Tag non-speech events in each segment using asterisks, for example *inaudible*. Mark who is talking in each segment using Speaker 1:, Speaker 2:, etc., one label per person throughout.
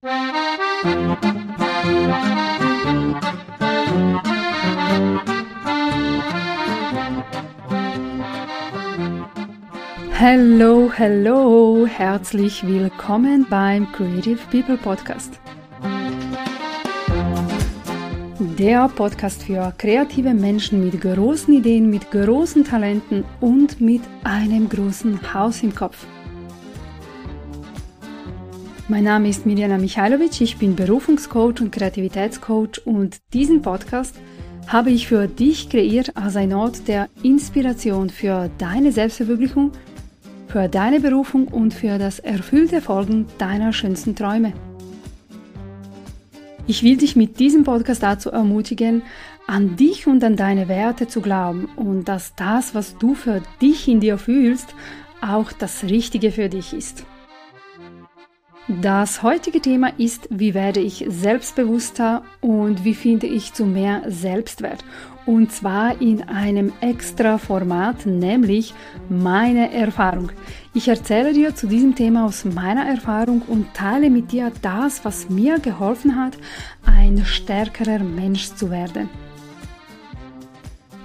Speaker 1: Hallo, hallo, herzlich willkommen beim Creative People Podcast. Der Podcast für kreative Menschen mit großen Ideen, mit großen Talenten und mit einem großen Haus im Kopf. Mein Name ist Mirjana Michailovic, ich bin Berufungscoach und Kreativitätscoach und diesen Podcast habe ich für dich kreiert als ein Ort der Inspiration für deine Selbstverwirklichung für deine Berufung und für das erfüllte Folgen deiner schönsten Träume. Ich will dich mit diesem Podcast dazu ermutigen, an dich und an deine Werte zu glauben und dass das, was du für dich in dir fühlst, auch das Richtige für dich ist. Das heutige Thema ist, wie werde ich selbstbewusster und wie finde ich zu mehr Selbstwert. Und zwar in einem extra Format, nämlich meine Erfahrung. Ich erzähle dir zu diesem Thema aus meiner Erfahrung und teile mit dir das, was mir geholfen hat, ein stärkerer Mensch zu werden.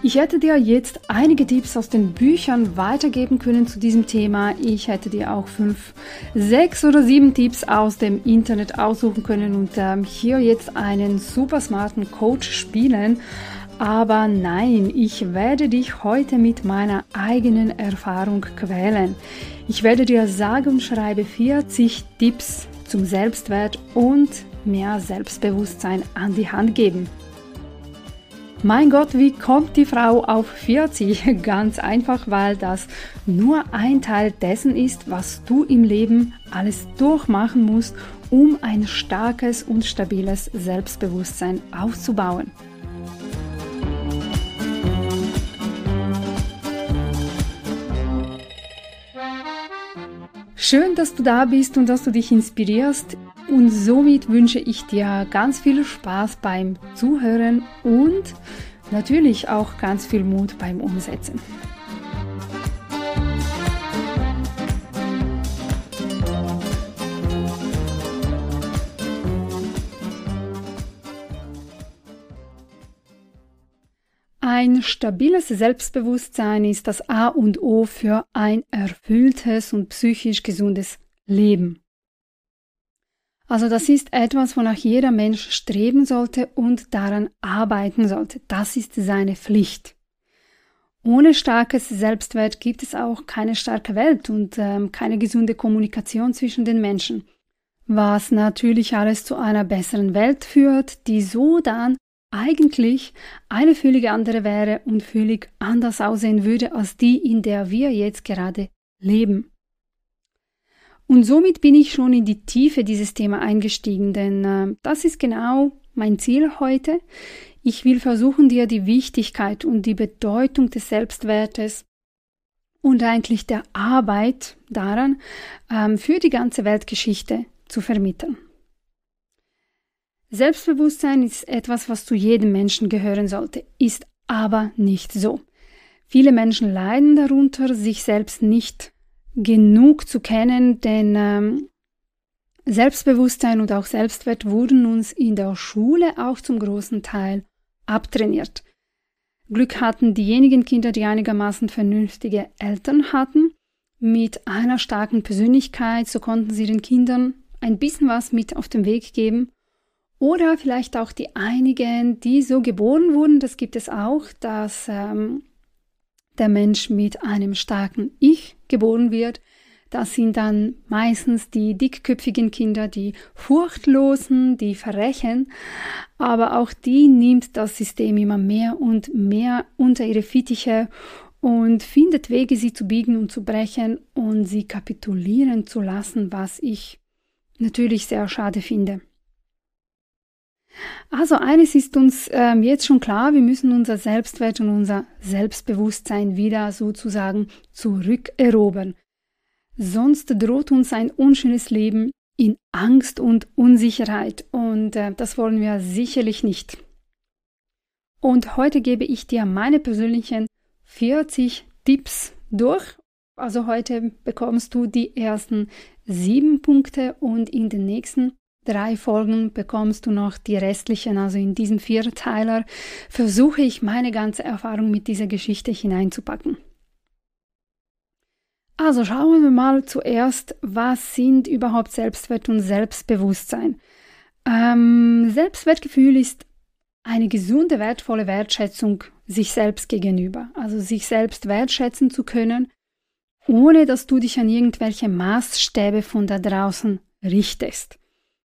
Speaker 1: Ich hätte dir jetzt einige Tipps aus den Büchern weitergeben können zu diesem Thema. Ich hätte dir auch fünf, sechs oder sieben Tipps aus dem Internet aussuchen können und ähm, hier jetzt einen super smarten Coach spielen. Aber nein, ich werde dich heute mit meiner eigenen Erfahrung quälen. Ich werde dir sage und schreibe 40 Tipps zum Selbstwert und mehr Selbstbewusstsein an die Hand geben. Mein Gott, wie kommt die Frau auf 40? *laughs* Ganz einfach, weil das nur ein Teil dessen ist, was du im Leben alles durchmachen musst, um ein starkes und stabiles Selbstbewusstsein aufzubauen. Schön, dass du da bist und dass du dich inspirierst. Und somit wünsche ich dir ganz viel Spaß beim Zuhören und natürlich auch ganz viel Mut beim Umsetzen. Ein stabiles Selbstbewusstsein ist das A und O für ein erfülltes und psychisch gesundes Leben. Also das ist etwas, wonach jeder Mensch streben sollte und daran arbeiten sollte. Das ist seine Pflicht. Ohne starkes Selbstwert gibt es auch keine starke Welt und ähm, keine gesunde Kommunikation zwischen den Menschen. Was natürlich alles zu einer besseren Welt führt, die so dann eigentlich eine völlig andere wäre und völlig anders aussehen würde als die, in der wir jetzt gerade leben. Und somit bin ich schon in die Tiefe dieses Thema eingestiegen, denn äh, das ist genau mein Ziel heute. Ich will versuchen, dir die Wichtigkeit und die Bedeutung des Selbstwertes und eigentlich der Arbeit daran ähm, für die ganze Weltgeschichte zu vermitteln. Selbstbewusstsein ist etwas, was zu jedem Menschen gehören sollte, ist aber nicht so. Viele Menschen leiden darunter, sich selbst nicht genug zu kennen, denn ähm, Selbstbewusstsein und auch Selbstwert wurden uns in der Schule auch zum großen Teil abtrainiert. Glück hatten diejenigen Kinder, die einigermaßen vernünftige Eltern hatten, mit einer starken Persönlichkeit, so konnten sie den Kindern ein bisschen was mit auf den Weg geben. Oder vielleicht auch die einigen, die so geboren wurden, das gibt es auch, dass ähm, der Mensch mit einem starken Ich geboren wird. Das sind dann meistens die dickköpfigen Kinder, die furchtlosen, die verrechen. Aber auch die nimmt das System immer mehr und mehr unter ihre Fittiche und findet Wege, sie zu biegen und zu brechen und sie kapitulieren zu lassen, was ich natürlich sehr schade finde. Also eines ist uns ähm, jetzt schon klar, wir müssen unser Selbstwert und unser Selbstbewusstsein wieder sozusagen zurückerobern. Sonst droht uns ein unschönes Leben in Angst und Unsicherheit und äh, das wollen wir sicherlich nicht. Und heute gebe ich dir meine persönlichen 40 Tipps durch. Also heute bekommst du die ersten sieben Punkte und in den nächsten drei Folgen bekommst du noch die restlichen, also in diesem Vierteiler versuche ich meine ganze Erfahrung mit dieser Geschichte hineinzupacken. Also schauen wir mal zuerst, was sind überhaupt Selbstwert und Selbstbewusstsein. Ähm, Selbstwertgefühl ist eine gesunde, wertvolle Wertschätzung sich selbst gegenüber. Also sich selbst wertschätzen zu können, ohne dass du dich an irgendwelche Maßstäbe von da draußen richtest.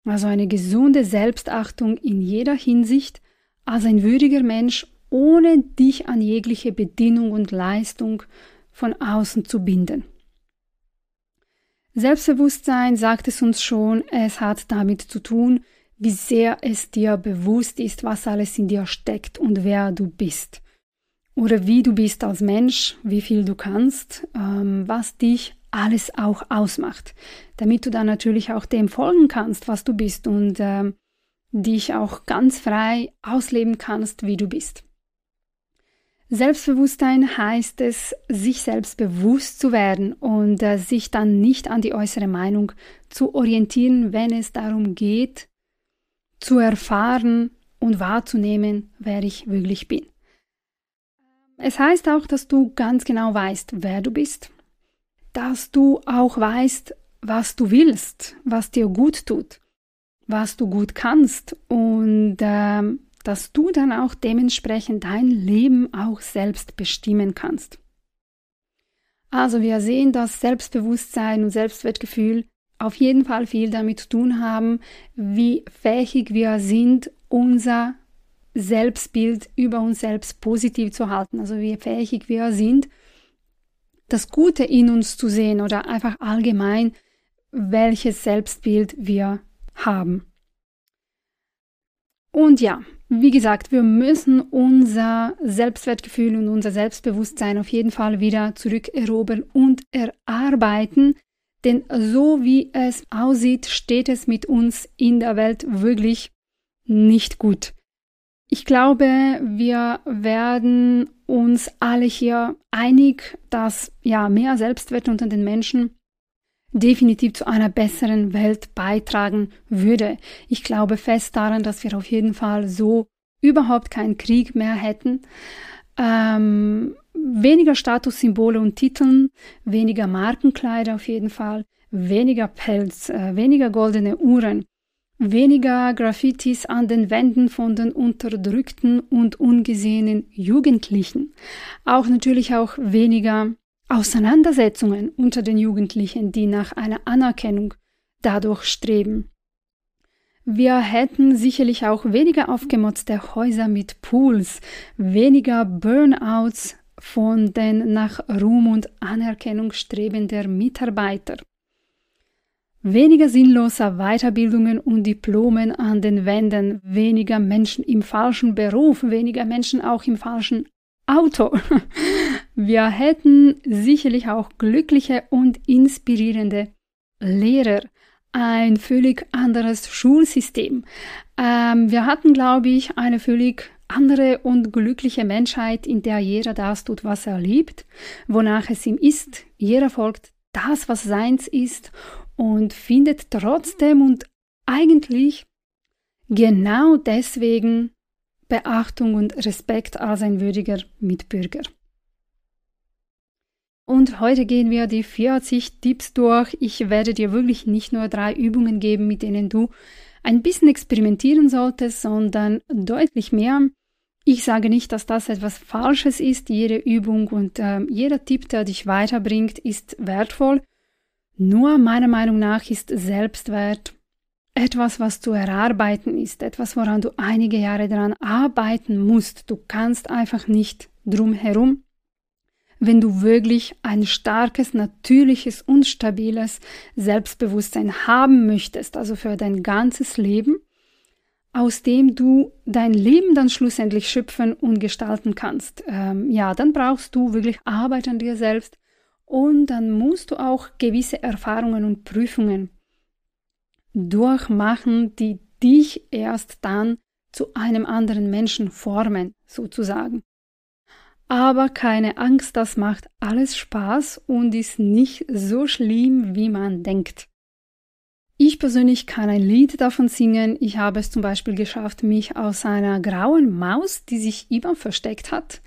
Speaker 1: Also eine gesunde Selbstachtung in jeder Hinsicht als ein würdiger Mensch, ohne dich an jegliche Bedingung und Leistung von außen zu binden. Selbstbewusstsein sagt es uns schon, es hat damit zu tun, wie sehr es dir bewusst ist, was alles in dir steckt und wer du bist. Oder wie du bist als Mensch, wie viel du kannst, ähm, was dich alles auch ausmacht, damit du dann natürlich auch dem folgen kannst, was du bist und äh, dich auch ganz frei ausleben kannst, wie du bist. Selbstbewusstsein heißt es, sich selbst bewusst zu werden und äh, sich dann nicht an die äußere Meinung zu orientieren, wenn es darum geht, zu erfahren und wahrzunehmen, wer ich wirklich bin. Es heißt auch, dass du ganz genau weißt, wer du bist, dass du auch weißt, was du willst, was dir gut tut, was du gut kannst und äh, dass du dann auch dementsprechend dein Leben auch selbst bestimmen kannst. Also wir sehen, dass Selbstbewusstsein und Selbstwertgefühl auf jeden Fall viel damit zu tun haben, wie fähig wir sind, unser Selbstbild über uns selbst positiv zu halten. Also wie fähig wir sind, das Gute in uns zu sehen oder einfach allgemein, welches Selbstbild wir haben. Und ja, wie gesagt, wir müssen unser Selbstwertgefühl und unser Selbstbewusstsein auf jeden Fall wieder zurückerobern und erarbeiten, denn so wie es aussieht, steht es mit uns in der Welt wirklich nicht gut. Ich glaube, wir werden uns alle hier einig, dass ja mehr Selbstwert unter den Menschen definitiv zu einer besseren Welt beitragen würde. Ich glaube fest daran, dass wir auf jeden Fall so überhaupt keinen Krieg mehr hätten. Ähm, weniger Statussymbole und Titeln, weniger Markenkleider auf jeden Fall, weniger Pelz, äh, weniger goldene Uhren, weniger Graffitis an den Wänden von den unterdrückten und ungesehenen Jugendlichen, auch natürlich auch weniger Auseinandersetzungen unter den Jugendlichen, die nach einer Anerkennung dadurch streben. Wir hätten sicherlich auch weniger aufgemotzte Häuser mit Pools, weniger Burnouts von den nach Ruhm und Anerkennung strebenden Mitarbeiter weniger sinnloser Weiterbildungen und Diplomen an den Wänden, weniger Menschen im falschen Beruf, weniger Menschen auch im falschen Auto. *laughs* Wir hätten sicherlich auch glückliche und inspirierende Lehrer, ein völlig anderes Schulsystem. Ähm, wir hatten, glaube ich, eine völlig andere und glückliche Menschheit, in der jeder das tut, was er liebt, wonach es ihm ist. Jeder folgt das, was seins ist und findet trotzdem und eigentlich genau deswegen Beachtung und Respekt als ein würdiger Mitbürger. Und heute gehen wir die 40 Tipps durch. Ich werde dir wirklich nicht nur drei Übungen geben, mit denen du ein bisschen experimentieren solltest, sondern deutlich mehr. Ich sage nicht, dass das etwas Falsches ist. Jede Übung und äh, jeder Tipp, der dich weiterbringt, ist wertvoll. Nur meiner Meinung nach ist Selbstwert etwas, was zu erarbeiten ist, etwas, woran du einige Jahre daran arbeiten musst. Du kannst einfach nicht drum herum. Wenn du wirklich ein starkes, natürliches und stabiles Selbstbewusstsein haben möchtest, also für dein ganzes Leben, aus dem du dein Leben dann schlussendlich schöpfen und gestalten kannst, ähm, ja, dann brauchst du wirklich Arbeit an dir selbst, und dann musst du auch gewisse Erfahrungen und Prüfungen durchmachen, die dich erst dann zu einem anderen Menschen formen, sozusagen. Aber keine Angst, das macht alles Spaß und ist nicht so schlimm, wie man denkt. Ich persönlich kann ein Lied davon singen. Ich habe es zum Beispiel geschafft, mich aus einer grauen Maus, die sich immer versteckt hat,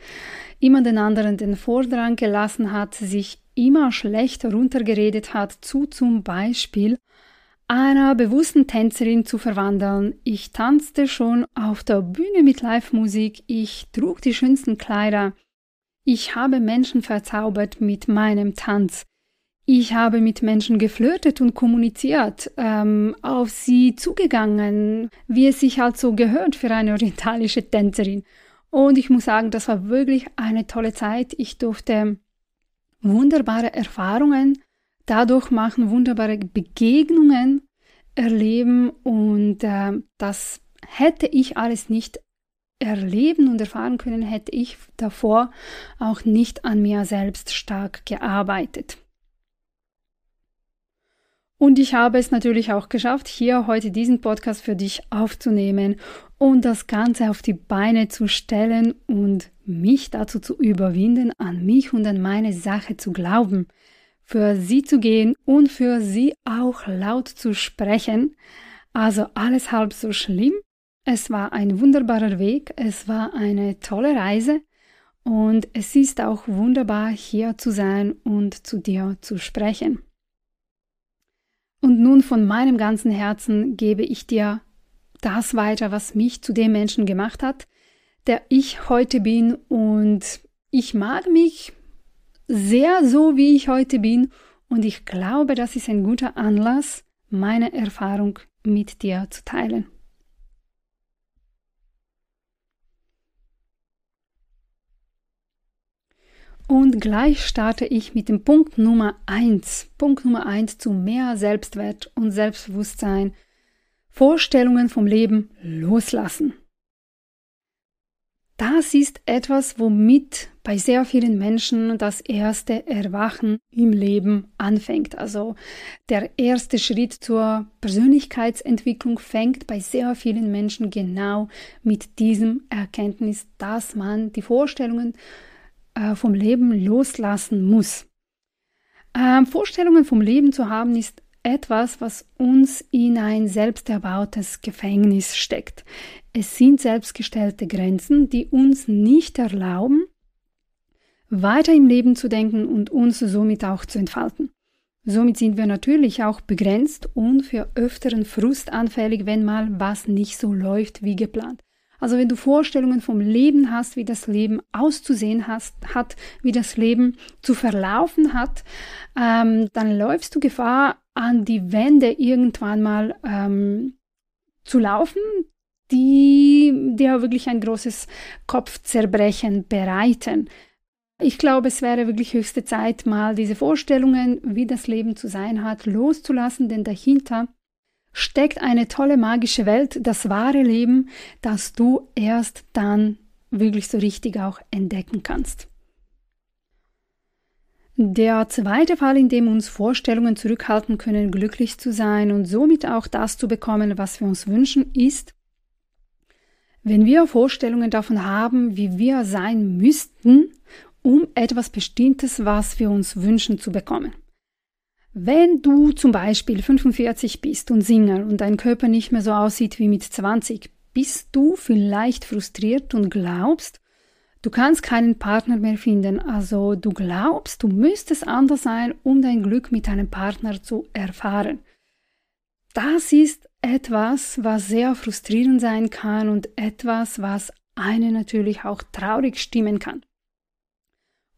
Speaker 1: immer den anderen den Vordrang gelassen hat, sich immer schlecht runtergeredet hat, zu zum Beispiel einer bewussten Tänzerin zu verwandeln. Ich tanzte schon auf der Bühne mit Live-Musik, ich trug die schönsten Kleider, ich habe Menschen verzaubert mit meinem Tanz. Ich habe mit Menschen geflirtet und kommuniziert, ähm, auf sie zugegangen, wie es sich halt so gehört für eine orientalische Tänzerin. Und ich muss sagen, das war wirklich eine tolle Zeit. Ich durfte wunderbare Erfahrungen dadurch machen, wunderbare Begegnungen erleben und äh, das hätte ich alles nicht erleben und erfahren können, hätte ich davor auch nicht an mir selbst stark gearbeitet. Und ich habe es natürlich auch geschafft, hier heute diesen Podcast für dich aufzunehmen und das Ganze auf die Beine zu stellen und mich dazu zu überwinden, an mich und an meine Sache zu glauben, für sie zu gehen und für sie auch laut zu sprechen. Also alles halb so schlimm. Es war ein wunderbarer Weg, es war eine tolle Reise und es ist auch wunderbar hier zu sein und zu dir zu sprechen. Und nun von meinem ganzen Herzen gebe ich dir das weiter, was mich zu dem Menschen gemacht hat, der ich heute bin. Und ich mag mich sehr so, wie ich heute bin. Und ich glaube, das ist ein guter Anlass, meine Erfahrung mit dir zu teilen. Und gleich starte ich mit dem Punkt Nummer eins. Punkt Nummer eins zu mehr Selbstwert und Selbstbewusstsein. Vorstellungen vom Leben loslassen. Das ist etwas, womit bei sehr vielen Menschen das erste Erwachen im Leben anfängt. Also der erste Schritt zur Persönlichkeitsentwicklung fängt bei sehr vielen Menschen genau mit diesem Erkenntnis, dass man die Vorstellungen äh, vom Leben loslassen muss. Ähm, Vorstellungen vom Leben zu haben ist etwas, was uns in ein selbst erbautes Gefängnis steckt. Es sind selbstgestellte Grenzen, die uns nicht erlauben, weiter im Leben zu denken und uns somit auch zu entfalten. Somit sind wir natürlich auch begrenzt und für öfteren Frust anfällig, wenn mal was nicht so läuft wie geplant. Also wenn du Vorstellungen vom Leben hast, wie das Leben auszusehen hast, hat, wie das Leben zu verlaufen hat, ähm, dann läufst du Gefahr, an die Wände irgendwann mal ähm, zu laufen, die dir wirklich ein großes Kopfzerbrechen bereiten. Ich glaube, es wäre wirklich höchste Zeit, mal diese Vorstellungen, wie das Leben zu sein hat, loszulassen, denn dahinter steckt eine tolle magische Welt, das wahre Leben, das du erst dann wirklich so richtig auch entdecken kannst. Der zweite Fall, in dem uns Vorstellungen zurückhalten können, glücklich zu sein und somit auch das zu bekommen, was wir uns wünschen, ist, wenn wir Vorstellungen davon haben, wie wir sein müssten, um etwas Bestimmtes, was wir uns wünschen, zu bekommen. Wenn du zum Beispiel 45 bist und Single und dein Körper nicht mehr so aussieht wie mit 20, bist du vielleicht frustriert und glaubst, du kannst keinen Partner mehr finden. Also du glaubst, du müsstest anders sein, um dein Glück mit deinem Partner zu erfahren. Das ist etwas, was sehr frustrierend sein kann und etwas, was einen natürlich auch traurig stimmen kann.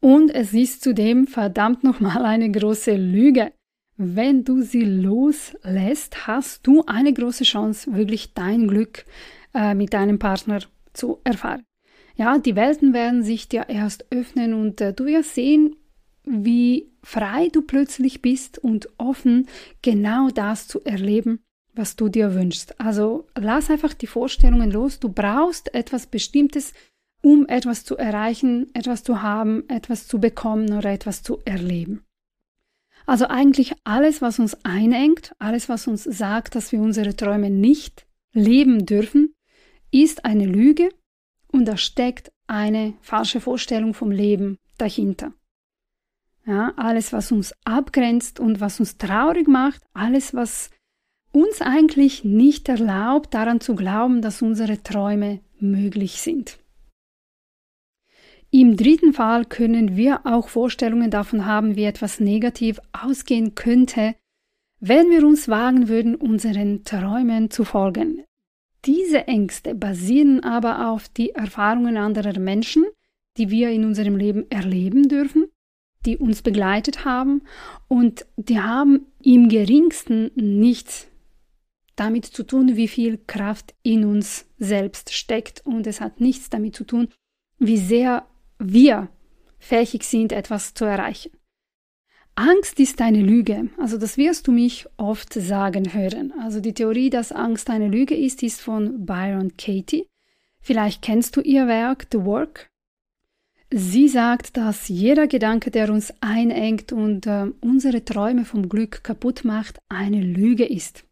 Speaker 1: Und es ist zudem verdammt nochmal eine große Lüge. Wenn du sie loslässt, hast du eine große Chance, wirklich dein Glück äh, mit deinem Partner zu erfahren. Ja, die Welten werden sich dir erst öffnen und äh, du wirst sehen, wie frei du plötzlich bist und offen, genau das zu erleben, was du dir wünschst. Also lass einfach die Vorstellungen los. Du brauchst etwas Bestimmtes, um etwas zu erreichen, etwas zu haben, etwas zu bekommen oder etwas zu erleben. Also eigentlich alles, was uns einengt, alles, was uns sagt, dass wir unsere Träume nicht leben dürfen, ist eine Lüge und da steckt eine falsche Vorstellung vom Leben dahinter. Ja, alles, was uns abgrenzt und was uns traurig macht, alles, was uns eigentlich nicht erlaubt, daran zu glauben, dass unsere Träume möglich sind. Im dritten Fall können wir auch Vorstellungen davon haben, wie etwas negativ ausgehen könnte, wenn wir uns wagen würden, unseren Träumen zu folgen. Diese Ängste basieren aber auf die Erfahrungen anderer Menschen, die wir in unserem Leben erleben dürfen, die uns begleitet haben und die haben im geringsten nichts damit zu tun, wie viel Kraft in uns selbst steckt und es hat nichts damit zu tun, wie sehr wir fähig sind, etwas zu erreichen. Angst ist eine Lüge. Also das wirst du mich oft sagen hören. Also die Theorie, dass Angst eine Lüge ist, ist von Byron Katie. Vielleicht kennst du ihr Werk The Work. Sie sagt, dass jeder Gedanke, der uns einengt und äh, unsere Träume vom Glück kaputt macht, eine Lüge ist.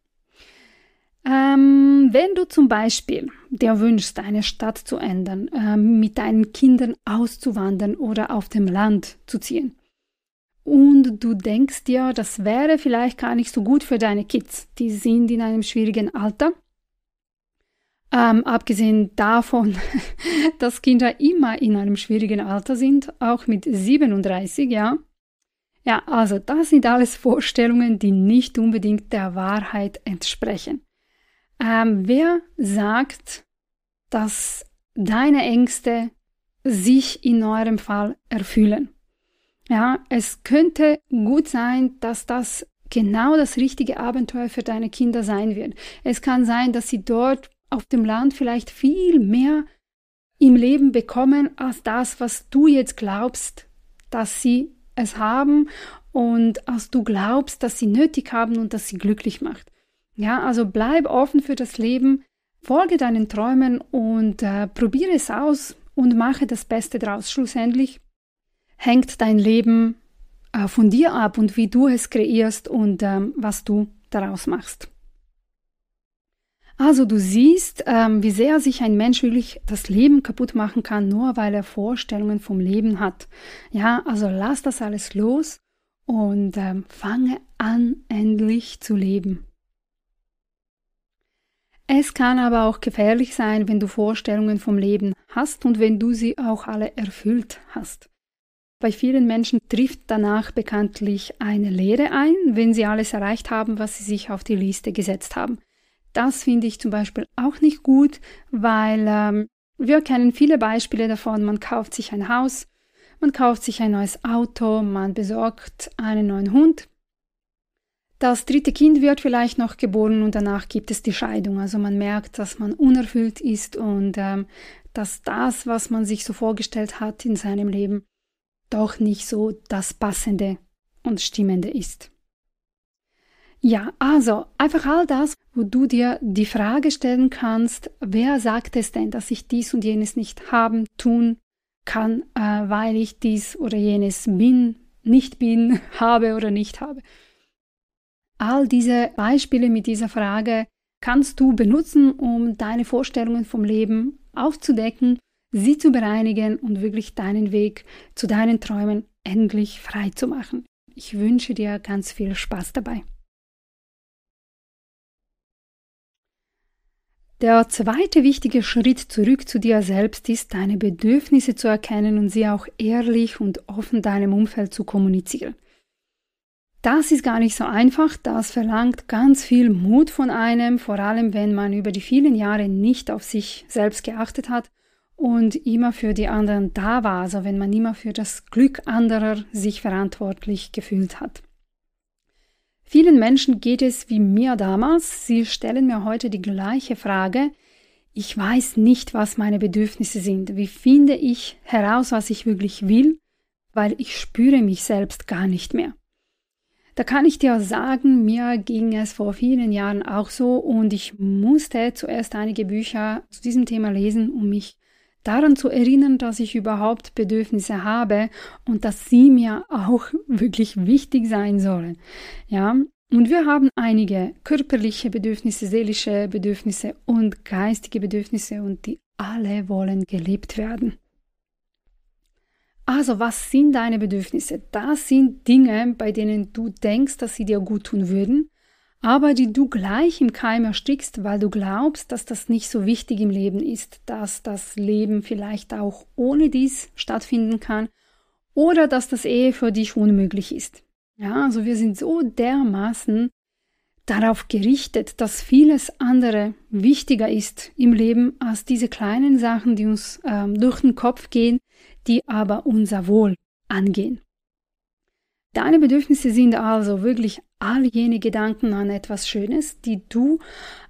Speaker 1: Ähm, wenn du zum Beispiel dir wünschst, eine Stadt zu ändern, äh, mit deinen Kindern auszuwandern oder auf dem Land zu ziehen, und du denkst dir, das wäre vielleicht gar nicht so gut für deine Kids, die sind in einem schwierigen Alter. Ähm, abgesehen davon, *laughs* dass Kinder immer in einem schwierigen Alter sind, auch mit 37, ja. Ja, also das sind alles Vorstellungen, die nicht unbedingt der Wahrheit entsprechen. Ähm, wer sagt, dass deine Ängste sich in eurem Fall erfüllen? Ja, es könnte gut sein, dass das genau das richtige Abenteuer für deine Kinder sein wird. Es kann sein, dass sie dort auf dem Land vielleicht viel mehr im Leben bekommen als das, was du jetzt glaubst, dass sie es haben und als du glaubst, dass sie nötig haben und dass sie glücklich macht. Ja, also bleib offen für das Leben, folge deinen Träumen und äh, probiere es aus und mache das Beste draus. Schlussendlich hängt dein Leben äh, von dir ab und wie du es kreierst und ähm, was du daraus machst. Also du siehst, ähm, wie sehr sich ein Mensch wirklich das Leben kaputt machen kann, nur weil er Vorstellungen vom Leben hat. Ja, also lass das alles los und ähm, fange an, endlich zu leben. Es kann aber auch gefährlich sein, wenn du Vorstellungen vom Leben hast und wenn du sie auch alle erfüllt hast. Bei vielen Menschen trifft danach bekanntlich eine Lehre ein, wenn sie alles erreicht haben, was sie sich auf die Liste gesetzt haben. Das finde ich zum Beispiel auch nicht gut, weil ähm, wir kennen viele Beispiele davon. Man kauft sich ein Haus, man kauft sich ein neues Auto, man besorgt einen neuen Hund, das dritte Kind wird vielleicht noch geboren und danach gibt es die Scheidung. Also man merkt, dass man unerfüllt ist und ähm, dass das, was man sich so vorgestellt hat in seinem Leben, doch nicht so das Passende und Stimmende ist. Ja, also einfach all das, wo du dir die Frage stellen kannst, wer sagt es denn, dass ich dies und jenes nicht haben, tun kann, äh, weil ich dies oder jenes bin, nicht bin, *laughs* habe oder nicht habe. All diese Beispiele mit dieser Frage kannst du benutzen, um deine Vorstellungen vom Leben aufzudecken, sie zu bereinigen und wirklich deinen Weg zu deinen Träumen endlich frei zu machen. Ich wünsche dir ganz viel Spaß dabei. Der zweite wichtige Schritt zurück zu dir selbst ist, deine Bedürfnisse zu erkennen und sie auch ehrlich und offen deinem Umfeld zu kommunizieren. Das ist gar nicht so einfach, das verlangt ganz viel Mut von einem, vor allem wenn man über die vielen Jahre nicht auf sich selbst geachtet hat und immer für die anderen da war, also wenn man immer für das Glück anderer sich verantwortlich gefühlt hat. Vielen Menschen geht es wie mir damals, sie stellen mir heute die gleiche Frage, ich weiß nicht, was meine Bedürfnisse sind, wie finde ich heraus, was ich wirklich will, weil ich spüre mich selbst gar nicht mehr. Da kann ich dir sagen, mir ging es vor vielen Jahren auch so und ich musste zuerst einige Bücher zu diesem Thema lesen, um mich daran zu erinnern, dass ich überhaupt Bedürfnisse habe und dass sie mir auch *laughs* wirklich wichtig sein sollen. Ja, und wir haben einige körperliche Bedürfnisse, seelische Bedürfnisse und geistige Bedürfnisse und die alle wollen gelebt werden. Also, was sind deine Bedürfnisse? Das sind Dinge, bei denen du denkst, dass sie dir gut tun würden, aber die du gleich im Keim erstickst, weil du glaubst, dass das nicht so wichtig im Leben ist, dass das Leben vielleicht auch ohne dies stattfinden kann oder dass das Ehe für dich unmöglich ist. Ja, also wir sind so dermaßen darauf gerichtet, dass vieles andere wichtiger ist im Leben als diese kleinen Sachen, die uns ähm, durch den Kopf gehen, die aber unser Wohl angehen. Deine Bedürfnisse sind also wirklich all jene Gedanken an etwas Schönes, die du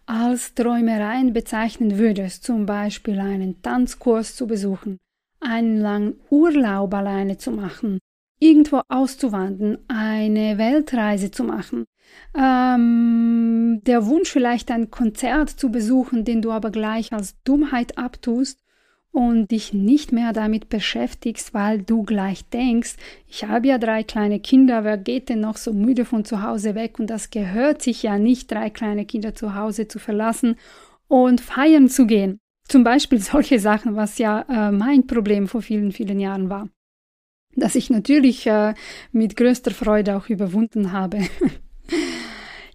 Speaker 1: als Träumereien bezeichnen würdest, zum Beispiel einen Tanzkurs zu besuchen, einen langen Urlaub alleine zu machen, irgendwo auszuwandern, eine Weltreise zu machen, ähm, der Wunsch vielleicht ein Konzert zu besuchen, den du aber gleich als Dummheit abtust und dich nicht mehr damit beschäftigst, weil du gleich denkst, ich habe ja drei kleine Kinder, wer geht denn noch so müde von zu Hause weg und das gehört sich ja nicht, drei kleine Kinder zu Hause zu verlassen und feiern zu gehen. Zum Beispiel *laughs* solche Sachen, was ja äh, mein Problem vor vielen, vielen Jahren war. Das ich natürlich äh, mit größter Freude auch überwunden habe. *laughs*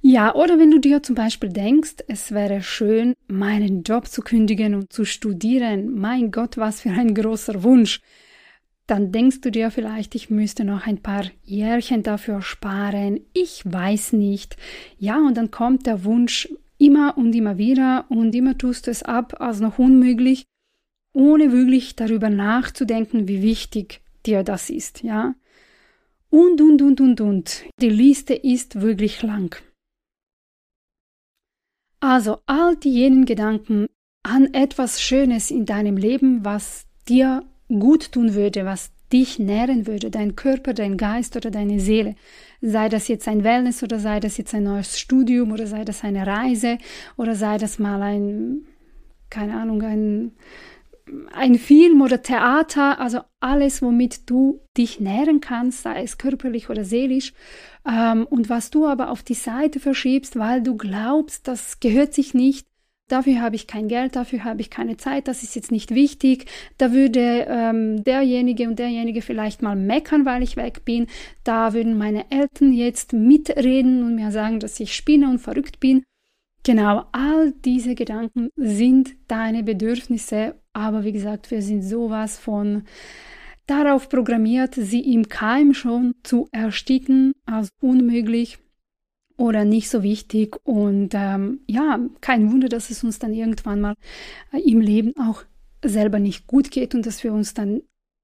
Speaker 1: ja, oder wenn du dir zum Beispiel denkst, es wäre schön, meinen Job zu kündigen und zu studieren. Mein Gott, was für ein großer Wunsch. Dann denkst du dir vielleicht, ich müsste noch ein paar Jährchen dafür sparen. Ich weiß nicht. Ja, und dann kommt der Wunsch, immer und immer wieder und immer tust du es ab als noch unmöglich, ohne wirklich darüber nachzudenken, wie wichtig dir das ist, ja. Und, und, und, und, und. Die Liste ist wirklich lang. Also all die jenen Gedanken an etwas Schönes in deinem Leben, was dir gut tun würde, was dich nähren würde, dein Körper, dein Geist oder deine Seele. Sei das jetzt ein Wellness oder sei das jetzt ein neues Studium oder sei das eine Reise oder sei das mal ein, keine Ahnung, ein, ein Film oder Theater, also alles, womit du dich nähren kannst, sei es körperlich oder seelisch, ähm, und was du aber auf die Seite verschiebst, weil du glaubst, das gehört sich nicht, dafür habe ich kein Geld, dafür habe ich keine Zeit, das ist jetzt nicht wichtig. Da würde ähm, derjenige und derjenige vielleicht mal meckern, weil ich weg bin. Da würden meine Eltern jetzt mitreden und mir sagen, dass ich spinne und verrückt bin. Genau, all diese Gedanken sind deine Bedürfnisse, aber wie gesagt, wir sind sowas von darauf programmiert, sie im Keim schon zu ersticken als unmöglich oder nicht so wichtig. Und ähm, ja, kein Wunder, dass es uns dann irgendwann mal äh, im Leben auch selber nicht gut geht und dass wir uns dann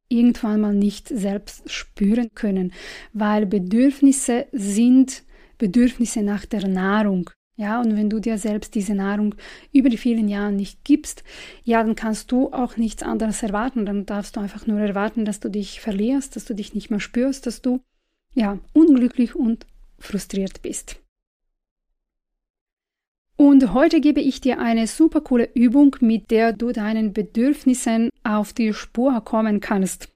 Speaker 1: irgendwann mal nicht selbst spüren können, weil Bedürfnisse sind Bedürfnisse nach der Nahrung. Ja, und wenn du dir selbst diese Nahrung über die vielen Jahre nicht gibst, ja, dann kannst du auch nichts anderes erwarten. Dann darfst du einfach nur erwarten, dass du dich verlierst, dass du dich nicht mehr spürst, dass du ja unglücklich und frustriert bist. Und heute gebe ich dir eine super coole Übung, mit der du deinen Bedürfnissen auf die Spur kommen kannst.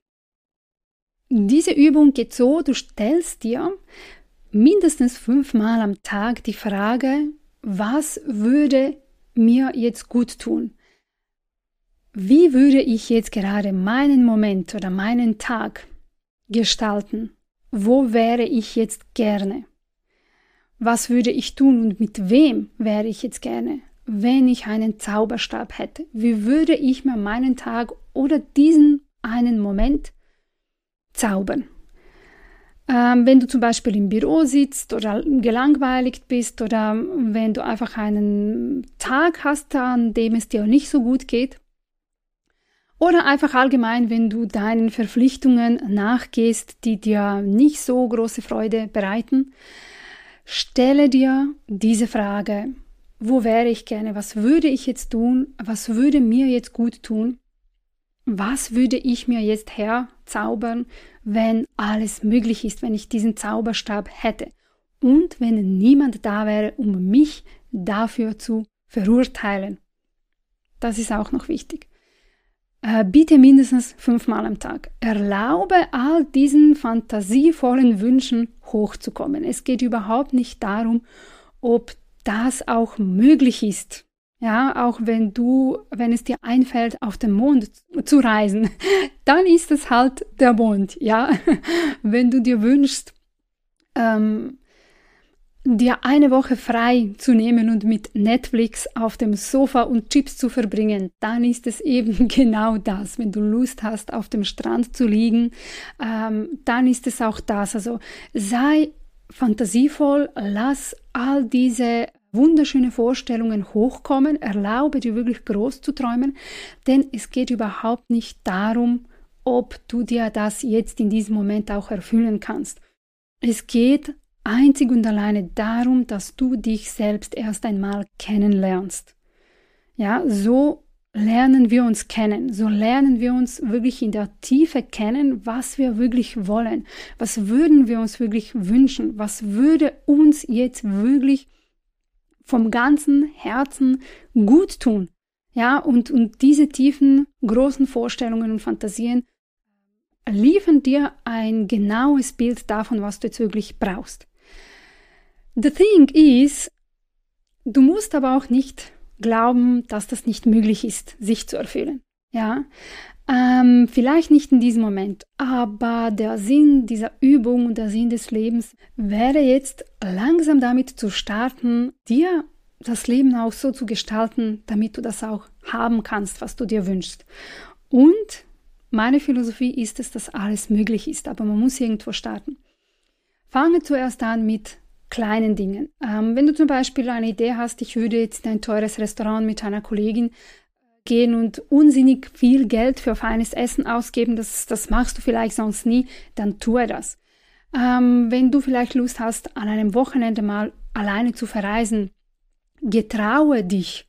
Speaker 1: Diese Übung geht so, du stellst dir mindestens fünfmal am Tag die Frage, was würde mir jetzt gut tun? Wie würde ich jetzt gerade meinen Moment oder meinen Tag gestalten? Wo wäre ich jetzt gerne? Was würde ich tun und mit wem wäre ich jetzt gerne, wenn ich einen Zauberstab hätte? Wie würde ich mir meinen Tag oder diesen einen Moment zaubern? Ähm, wenn du zum Beispiel im Büro sitzt oder gelangweiligt bist oder wenn du einfach einen Tag hast, an dem es dir nicht so gut geht, oder einfach allgemein, wenn du deinen Verpflichtungen nachgehst, die dir nicht so große Freude bereiten, Stelle dir diese Frage, wo wäre ich gerne, was würde ich jetzt tun, was würde mir jetzt gut tun, was würde ich mir jetzt herzaubern, wenn alles möglich ist, wenn ich diesen Zauberstab hätte und wenn niemand da wäre, um mich dafür zu verurteilen. Das ist auch noch wichtig. Äh, bitte mindestens fünfmal am Tag. Erlaube all diesen fantasievollen Wünschen hochzukommen. Es geht überhaupt nicht darum, ob das auch möglich ist. Ja, auch wenn du, wenn es dir einfällt, auf den Mond zu reisen, *laughs* dann ist es halt der Mond. Ja, *laughs* wenn du dir wünschst, ähm, dir eine Woche frei zu nehmen und mit Netflix auf dem Sofa und Chips zu verbringen, dann ist es *laughs* eben genau das. Wenn du Lust hast, auf dem Strand zu liegen, ähm, dann ist es auch das. Also sei fantasievoll, lass all diese wunderschöne Vorstellungen hochkommen, erlaube dir wirklich groß zu träumen, denn es geht überhaupt nicht darum, ob du dir das jetzt in diesem Moment auch erfüllen kannst. Es geht einzig und alleine darum, dass du dich selbst erst einmal kennenlernst. Ja, so lernen wir uns kennen, so lernen wir uns wirklich in der Tiefe kennen, was wir wirklich wollen, was würden wir uns wirklich wünschen, was würde uns jetzt wirklich vom ganzen Herzen gut tun. Ja, und, und diese tiefen, großen Vorstellungen und Fantasien liefern dir ein genaues Bild davon, was du jetzt wirklich brauchst. The thing is, du musst aber auch nicht glauben, dass das nicht möglich ist, sich zu erfüllen. Ja, ähm, vielleicht nicht in diesem Moment, aber der Sinn dieser Übung und der Sinn des Lebens wäre jetzt langsam damit zu starten, dir das Leben auch so zu gestalten, damit du das auch haben kannst, was du dir wünschst. Und meine Philosophie ist es, dass alles möglich ist, aber man muss irgendwo starten. Fange zuerst an mit kleinen Dingen. Ähm, wenn du zum Beispiel eine Idee hast, ich würde jetzt in ein teures Restaurant mit einer Kollegin gehen und unsinnig viel Geld für feines Essen ausgeben, das, das machst du vielleicht sonst nie, dann tue das. Ähm, wenn du vielleicht Lust hast, an einem Wochenende mal alleine zu verreisen, getraue dich,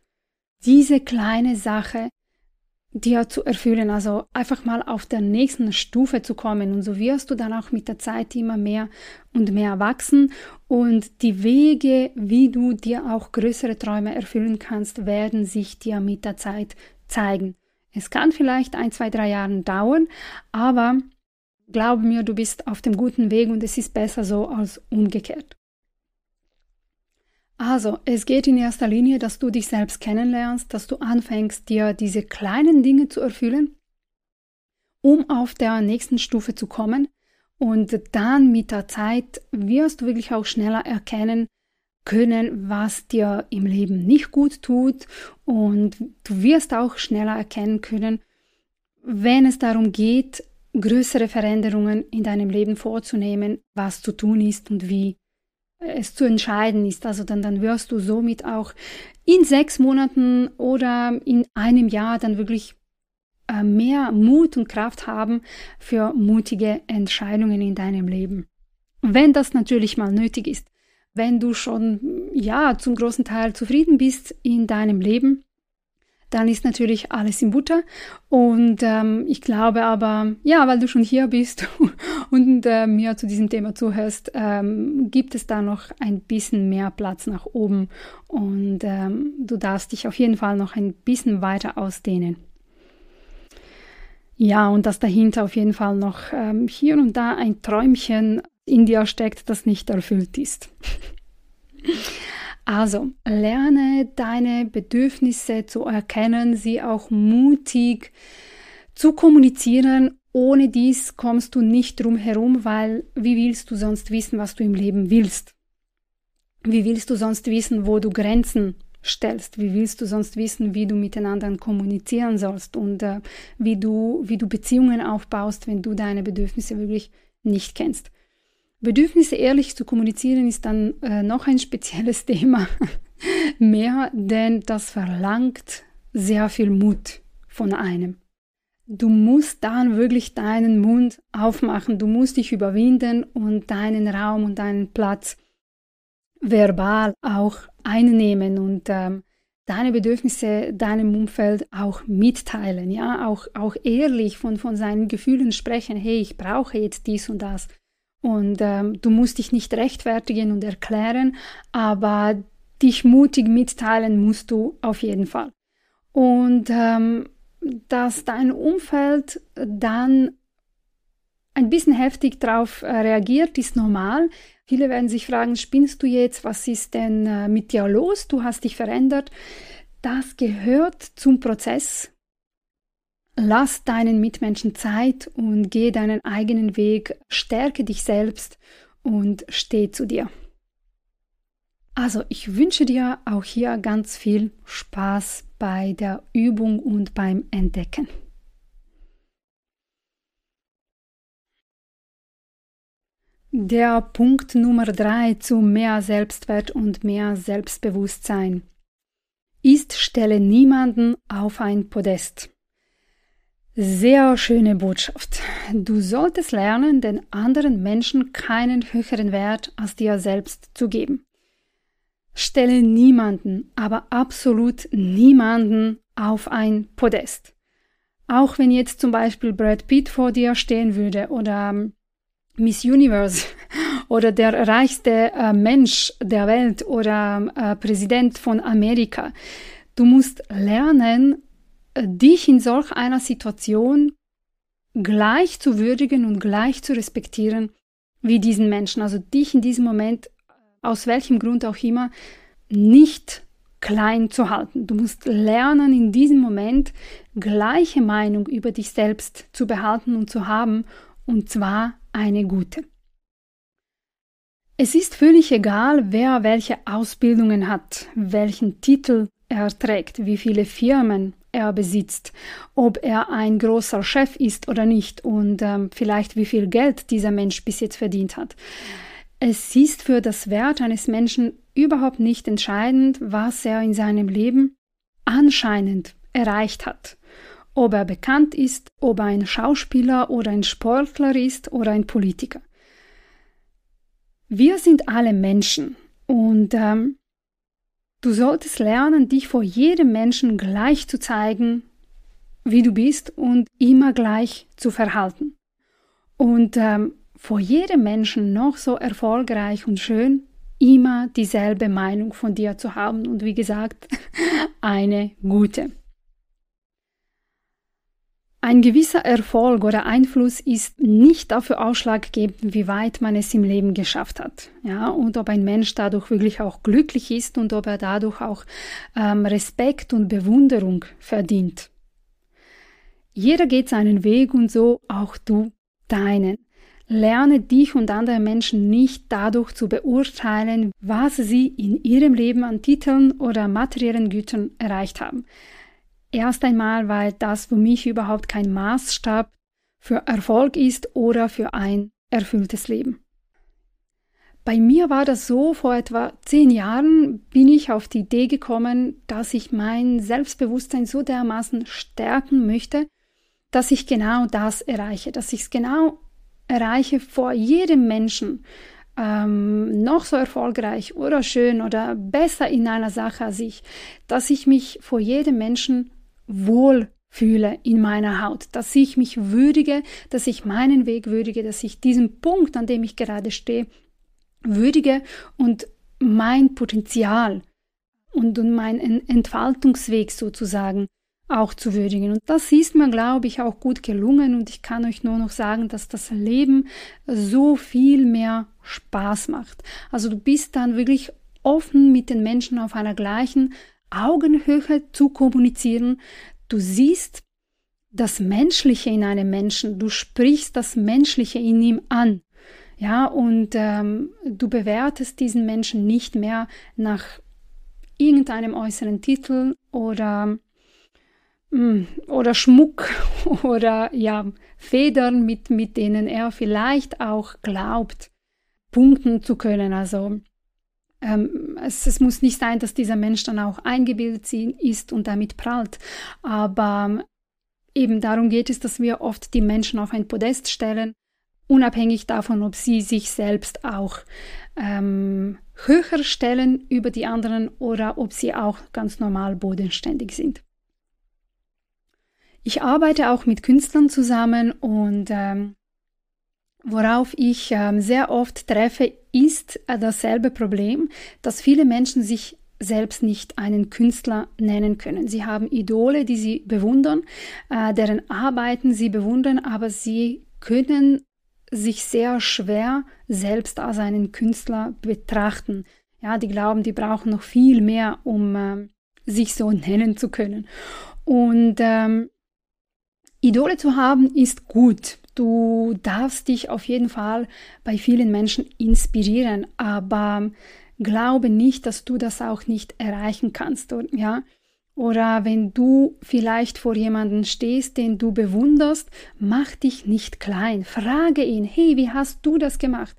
Speaker 1: diese kleine Sache dir zu erfüllen, also einfach mal auf der nächsten Stufe zu kommen. Und so wirst du dann auch mit der Zeit immer mehr und mehr wachsen. Und die Wege, wie du dir auch größere Träume erfüllen kannst, werden sich dir mit der Zeit zeigen. Es kann vielleicht ein, zwei, drei Jahre dauern, aber glaube mir, du bist auf dem guten Weg und es ist besser so als umgekehrt. Also, es geht in erster Linie, dass du dich selbst kennenlernst, dass du anfängst, dir diese kleinen Dinge zu erfüllen, um auf der nächsten Stufe zu kommen. Und dann mit der Zeit wirst du wirklich auch schneller erkennen können, was dir im Leben nicht gut tut. Und du wirst auch schneller erkennen können, wenn es darum geht, größere Veränderungen in deinem Leben vorzunehmen, was zu tun ist und wie es zu entscheiden ist. Also dann, dann wirst du somit auch in sechs Monaten oder in einem Jahr dann wirklich äh, mehr Mut und Kraft haben für mutige Entscheidungen in deinem Leben. Wenn das natürlich mal nötig ist. Wenn du schon, ja, zum großen Teil zufrieden bist in deinem Leben, dann ist natürlich alles in Butter. Und ähm, ich glaube aber, ja, weil du schon hier bist *laughs* und äh, mir zu diesem Thema zuhörst, ähm, gibt es da noch ein bisschen mehr Platz nach oben und ähm, du darfst dich auf jeden Fall noch ein bisschen weiter ausdehnen. Ja, und dass dahinter auf jeden Fall noch ähm, hier und da ein Träumchen in dir steckt, das nicht erfüllt ist. *laughs* Also, lerne deine Bedürfnisse zu erkennen, sie auch mutig zu kommunizieren. Ohne dies kommst du nicht drum herum, weil wie willst du sonst wissen, was du im Leben willst? Wie willst du sonst wissen, wo du Grenzen stellst? Wie willst du sonst wissen, wie du miteinander kommunizieren sollst und äh, wie du wie du Beziehungen aufbaust, wenn du deine Bedürfnisse wirklich nicht kennst? Bedürfnisse ehrlich zu kommunizieren ist dann äh, noch ein spezielles *laughs* Thema mehr, denn das verlangt sehr viel Mut von einem. Du musst dann wirklich deinen Mund aufmachen, du musst dich überwinden und deinen Raum und deinen Platz verbal auch einnehmen und ähm, deine Bedürfnisse deinem Umfeld auch mitteilen, ja, auch, auch ehrlich von, von seinen Gefühlen sprechen, hey, ich brauche jetzt dies und das. Und ähm, du musst dich nicht rechtfertigen und erklären, aber dich mutig mitteilen musst du auf jeden Fall. Und ähm, dass dein Umfeld dann ein bisschen heftig darauf äh, reagiert, ist normal. Viele werden sich fragen, spinnst du jetzt? Was ist denn äh, mit dir los? Du hast dich verändert. Das gehört zum Prozess Lass deinen Mitmenschen Zeit und geh deinen eigenen Weg, stärke dich selbst und steh zu dir. Also, ich wünsche dir auch hier ganz viel Spaß bei der Übung und beim Entdecken. Der Punkt Nummer drei zu mehr Selbstwert und mehr Selbstbewusstsein ist, stelle niemanden auf ein Podest. Sehr schöne Botschaft. Du solltest lernen, den anderen Menschen keinen höheren Wert als dir selbst zu geben. Stelle niemanden, aber absolut niemanden auf ein Podest. Auch wenn jetzt zum Beispiel Brad Pitt vor dir stehen würde oder ähm, Miss Universe *laughs* oder der reichste äh, Mensch der Welt oder äh, Präsident von Amerika. Du musst lernen, dich in solch einer Situation gleich zu würdigen und gleich zu respektieren wie diesen Menschen. Also dich in diesem Moment, aus welchem Grund auch immer, nicht klein zu halten. Du musst lernen, in diesem Moment gleiche Meinung über dich selbst zu behalten und zu haben, und zwar eine gute. Es ist völlig egal, wer welche Ausbildungen hat, welchen Titel er trägt, wie viele Firmen er besitzt, ob er ein großer Chef ist oder nicht und ähm, vielleicht wie viel Geld dieser Mensch bis jetzt verdient hat. Es ist für das Wert eines Menschen überhaupt nicht entscheidend, was er in seinem Leben anscheinend erreicht hat ob er bekannt ist, ob er ein Schauspieler oder ein Sportler ist oder ein Politiker. Wir sind alle Menschen und ähm, du solltest lernen, dich vor jedem Menschen gleich zu zeigen, wie du bist und immer gleich zu verhalten. Und ähm, vor jedem Menschen noch so erfolgreich und schön immer dieselbe Meinung von dir zu haben und wie gesagt, *laughs* eine gute. Ein gewisser Erfolg oder Einfluss ist nicht dafür ausschlaggebend, wie weit man es im Leben geschafft hat. Ja, und ob ein Mensch dadurch wirklich auch glücklich ist und ob er dadurch auch ähm, Respekt und Bewunderung verdient. Jeder geht seinen Weg und so auch du deinen. Lerne dich und andere Menschen nicht dadurch zu beurteilen, was sie in ihrem Leben an Titeln oder materiellen Gütern erreicht haben. Erst einmal, weil das für mich überhaupt kein Maßstab für Erfolg ist oder für ein erfülltes Leben. Bei mir war das so, vor etwa zehn Jahren bin ich auf die Idee gekommen, dass ich mein Selbstbewusstsein so dermaßen stärken möchte, dass ich genau das erreiche, dass ich es genau erreiche vor jedem Menschen, ähm, noch so erfolgreich oder schön oder besser in einer Sache als ich, dass ich mich vor jedem Menschen wohl fühle in meiner Haut, dass ich mich würdige, dass ich meinen Weg würdige, dass ich diesen Punkt, an dem ich gerade stehe, würdige und mein Potenzial und, und meinen Entfaltungsweg sozusagen auch zu würdigen. Und das ist mir, glaube ich, auch gut gelungen und ich kann euch nur noch sagen, dass das Leben so viel mehr Spaß macht. Also du bist dann wirklich offen mit den Menschen auf einer gleichen Augenhöhe zu kommunizieren. Du siehst das Menschliche in einem Menschen, du sprichst das Menschliche in ihm an. Ja, und ähm, du bewertest diesen Menschen nicht mehr nach irgendeinem äußeren Titel oder, mh, mm, oder Schmuck *laughs* oder ja, Federn, mit, mit denen er vielleicht auch glaubt, punkten zu können. Also ähm, es, es, muss nicht sein, dass dieser Mensch dann auch eingebildet ist und damit prallt. Aber ähm, eben darum geht es, dass wir oft die Menschen auf ein Podest stellen, unabhängig davon, ob sie sich selbst auch ähm, höher stellen über die anderen oder ob sie auch ganz normal bodenständig sind. Ich arbeite auch mit Künstlern zusammen und ähm, Worauf ich ähm, sehr oft treffe, ist äh, dasselbe Problem, dass viele Menschen sich selbst nicht einen Künstler nennen können. Sie haben Idole, die sie bewundern, äh, deren Arbeiten sie bewundern, aber sie können sich sehr schwer selbst als einen Künstler betrachten. Ja, die glauben, die brauchen noch viel mehr, um äh, sich so *laughs* nennen zu können. Und ähm, Idole zu haben ist gut. Du darfst dich auf jeden Fall bei vielen Menschen inspirieren, aber glaube nicht, dass du das auch nicht erreichen kannst, ja. Oder wenn du vielleicht vor jemanden stehst, den du bewunderst, mach dich nicht klein. Frage ihn, hey, wie hast du das gemacht?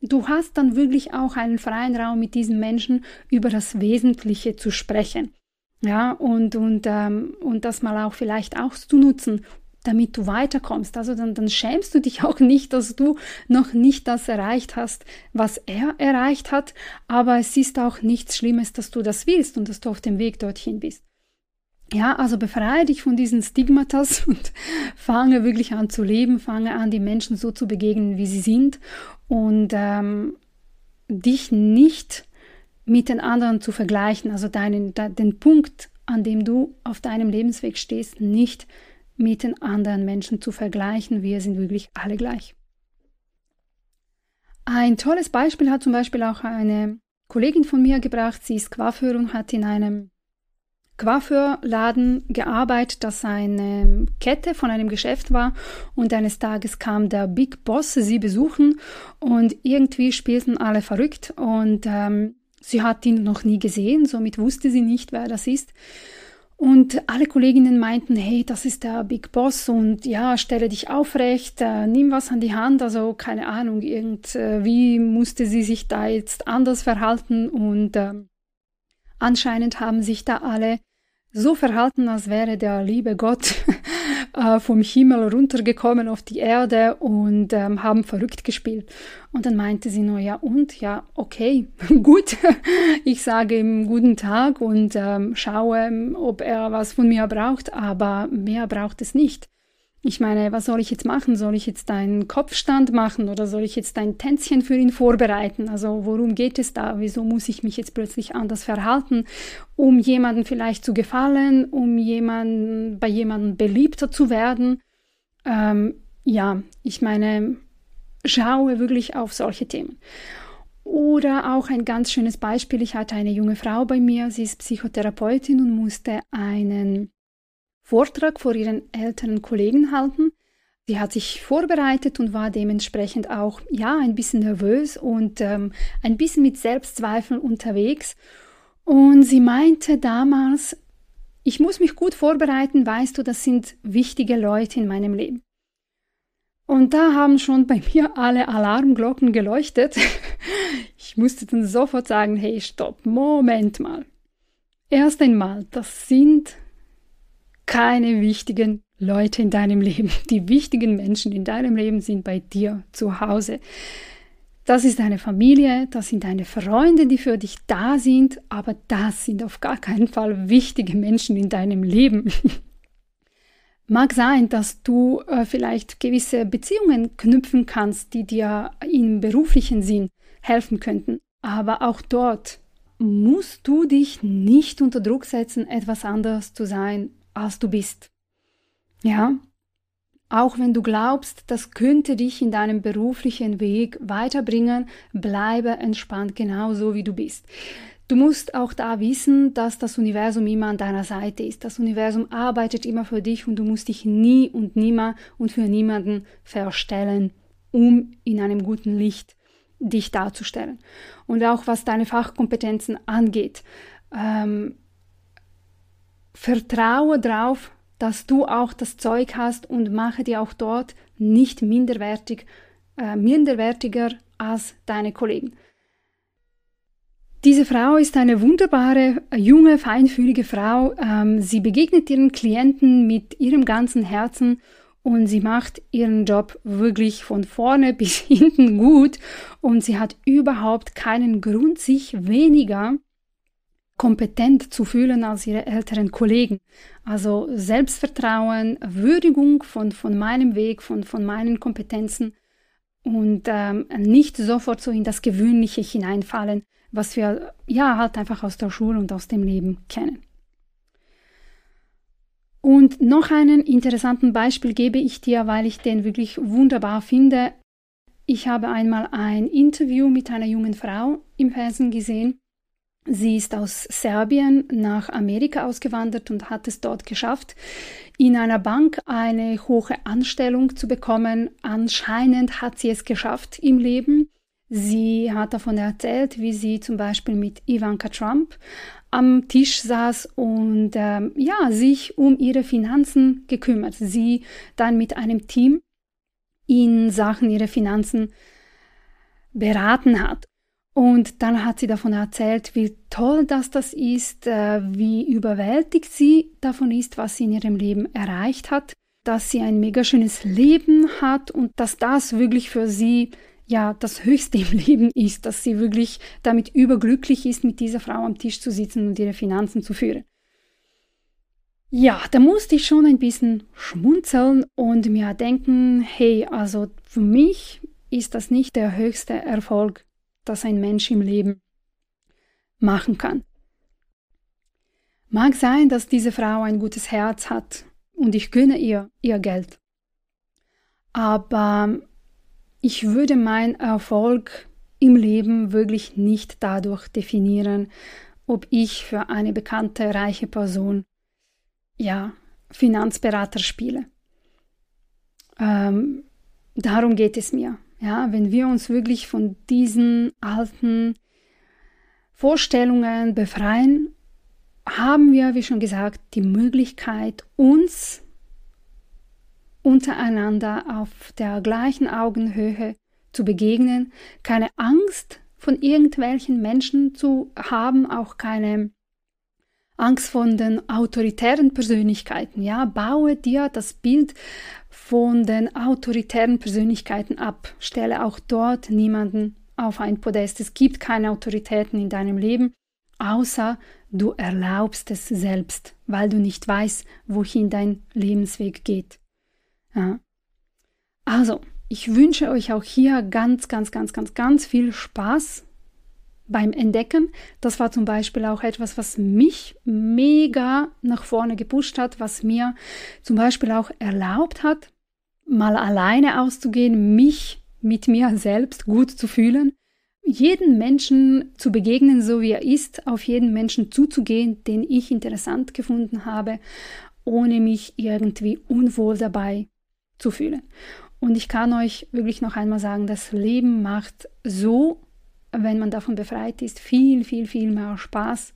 Speaker 1: Du hast dann wirklich auch einen freien Raum mit diesen Menschen über das Wesentliche zu sprechen. Ja, und, und, ähm, und das mal auch vielleicht auch zu nutzen, damit du weiterkommst. Also dann, dann schämst du dich *laughs* auch nicht, dass du noch nicht das erreicht hast, was er erreicht hat, aber es ist auch nichts Schlimmes, dass du das willst und dass du auf dem Weg dorthin bist. Ja, also befreie dich von diesen Stigmatas *laughs* und fange wirklich an zu leben, fange an, die Menschen so zu begegnen, wie sie sind und ähm, dich nicht mit den anderen zu vergleichen, also deinen, den Punkt, an dem du auf deinem Lebensweg stehst, nicht mit den anderen Menschen zu vergleichen. Wir sind wirklich alle gleich. Ein tolles Beispiel hat zum Beispiel auch eine Kollegin von mir gebracht. Sie ist Coiffeur und hat in einem Coiffeurladen gearbeitet, das eine Kette von einem Geschäft war und eines Tages kam der Big Boss sie besuchen und irgendwie spielten alle verrückt und ähm, sie hat ihn noch nie gesehen, somit wusste sie nicht, wer das ist. Und alle Kolleginnen meinten, hey, das ist der Big Boss und ja, stelle dich aufrecht, äh, nimm was an die Hand, also keine Ahnung, irgendwie musste sie sich da jetzt anders verhalten? Und äh, anscheinend haben sich da alle so verhalten, als wäre der liebe Gott *laughs* äh, vom Himmel runtergekommen auf die Erde und ähm, haben verrückt gespielt. Und dann meinte sie nur, ja und, ja, okay, *laughs* gut, ich sage ihm guten Tag und ähm, schaue, ob er was von mir braucht, aber mehr braucht es nicht. Ich meine, was soll ich jetzt machen? Soll ich jetzt einen Kopfstand machen oder soll ich jetzt ein Tänzchen für ihn vorbereiten? Also worum geht es da? Wieso muss ich mich jetzt plötzlich anders verhalten, um jemanden vielleicht zu gefallen, um jemanden, bei jemandem beliebter zu werden? Ähm, ja, ich meine, schaue wirklich auf solche Themen. Oder auch ein ganz schönes Beispiel. Ich hatte eine junge Frau bei mir, sie ist Psychotherapeutin und musste einen Vortrag vor ihren älteren Kollegen halten. Sie hat sich vorbereitet und war dementsprechend auch ja ein bisschen nervös und ähm, ein bisschen mit Selbstzweifeln unterwegs. Und sie meinte damals, ich muss mich gut vorbereiten, weißt du, das sind wichtige Leute in meinem Leben. Und da haben schon bei mir alle Alarmglocken geleuchtet. *laughs* Ich musste dann sofort sagen, hey, stopp, Moment mal. Erst einmal, das sind keine wichtigen Leute in deinem Leben. *laughs* Die wichtigen Menschen in deinem Leben sind bei dir zu Hause. Das ist deine Familie, das sind deine Freunde, die für dich da sind, aber das sind auf gar keinen Fall wichtige Menschen in deinem Leben. *laughs* Mag sein, dass du äh, vielleicht gewisse Beziehungen knüpfen kannst, die dir im beruflichen Sinn helfen könnten, aber auch dort musst du dich nicht unter Druck setzen, etwas anders zu sein als du bist. Ja, auch wenn du glaubst, das könnte dich in deinem beruflichen Weg weiterbringen, bleibe entspannt genauso wie du bist. Du musst auch da wissen, dass das Universum immer an deiner Seite ist. Das Universum arbeitet immer für dich und du musst dich nie und nimmer und für niemanden verstellen, um in einem guten Licht dich darzustellen. Und auch was deine Fachkompetenzen angeht. Ähm, Vertraue darauf, dass du auch das Zeug hast und mache dir auch dort nicht minderwertig, äh, minderwertiger als deine Kollegen. Diese Frau ist eine wunderbare, junge, feinfühlige Frau. Ähm, sie begegnet ihren Klienten mit ihrem ganzen Herzen und sie macht ihren Job wirklich von vorne *laughs* bis hinten gut und sie hat überhaupt keinen Grund, sich weniger kompetent zu fühlen als ihre älteren Kollegen. Also Selbstvertrauen, Würdigung von, von meinem Weg, von, von meinen Kompetenzen und ähm, nicht sofort so in das Gewöhnliche hineinfallen, was wir ja halt einfach aus der Schule und aus dem Leben kennen. Und noch einen interessanten Beispiel gebe ich dir, weil ich den wirklich wunderbar finde. Ich habe einmal ein Interview mit einer jungen Frau im Fernsehen gesehen Sie ist aus Serbien nach Amerika ausgewandert und hat es dort geschafft, in einer Bank eine hohe Anstellung zu bekommen. Anscheinend hat sie es geschafft im Leben. Sie hat davon erzählt, wie sie zum Beispiel mit Ivanka Trump am Tisch saß und ähm, ja, sich um ihre Finanzen gekümmert. Sie dann mit einem Team in Sachen ihrer Finanzen beraten hat. Und dann hat sie davon erzählt, wie toll das das ist, äh, wie überwältigt sie davon ist, was sie in ihrem Leben erreicht hat, dass sie ein mega schönes Leben hat und dass das wirklich für sie ja das Höchste im *laughs* Leben ist, dass sie wirklich damit überglücklich ist, mit dieser Frau am Tisch zu sitzen und ihre Finanzen zu führen. Ja, da musste ich schon ein bisschen schmunzeln und mir denken, hey, also für mich ist das nicht der höchste Erfolg das ein Mensch im Leben machen kann. Mag sein, dass diese Frau ein gutes Herz hat und ich gönne ihr ihr Geld. Aber ich würde meinen Erfolg im Leben wirklich nicht dadurch definieren, ob ich für eine bekannte reiche Person ja Finanzberater spiele. Ähm, darum geht es mir. Ja, wenn wir uns wirklich von diesen alten Vorstellungen befreien, haben wir, wie schon gesagt, die Möglichkeit, uns untereinander auf der gleichen Augenhöhe zu begegnen, keine Angst von irgendwelchen Menschen zu haben, auch keine Angst von den autoritären Persönlichkeiten. Ja, baue dir das Bild von den autoritären Persönlichkeiten ab. Stelle auch dort niemanden auf ein Podest. Es gibt keine Autoritäten in deinem Leben, außer du erlaubst es selbst, weil du nicht weißt, wohin dein Lebensweg geht. Ja. Also, ich wünsche euch auch hier ganz, ganz, ganz, ganz, ganz viel Spaß beim Entdecken. Das war zum Beispiel auch etwas, was mich mega nach vorne gepusht hat, was mir zum Beispiel auch erlaubt hat, mal alleine auszugehen, mich mit mir selbst gut zu fühlen, jeden Menschen zu begegnen, so wie er ist, auf jeden Menschen zuzugehen, den ich interessant gefunden habe, ohne mich irgendwie unwohl dabei zu fühlen. Und ich kann euch wirklich noch einmal sagen, das Leben macht so, wenn man davon befreit ist, viel, viel, viel mehr Spaß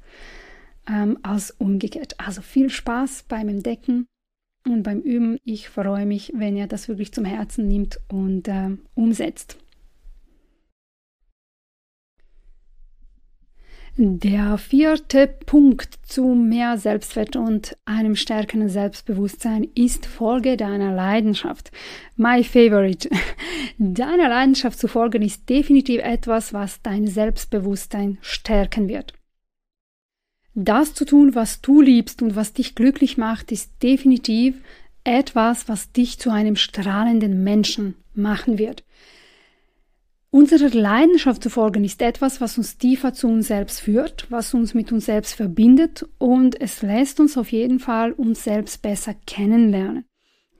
Speaker 1: ähm, als umgekehrt. Also viel Spaß beim Entdecken und beim Üben, ich freue mich, wenn ihr das wirklich zum Herzen nimmt und äh, umsetzt. Der vierte Punkt zu mehr Selbstwert und einem stärkeren Selbstbewusstsein ist Folge deiner Leidenschaft. My favorite. *laughs* Deiner Leidenschaft zu folgen ist definitiv etwas, was dein Selbstbewusstsein stärken wird. Das zu tun, was du liebst und was dich glücklich macht, ist definitiv etwas, was dich zu einem strahlenden Menschen machen wird. Unsere Leidenschaft zu folgen ist etwas, was uns tiefer zu uns selbst führt, was uns mit uns selbst verbindet und es lässt uns auf jeden Fall uns selbst besser kennenlernen.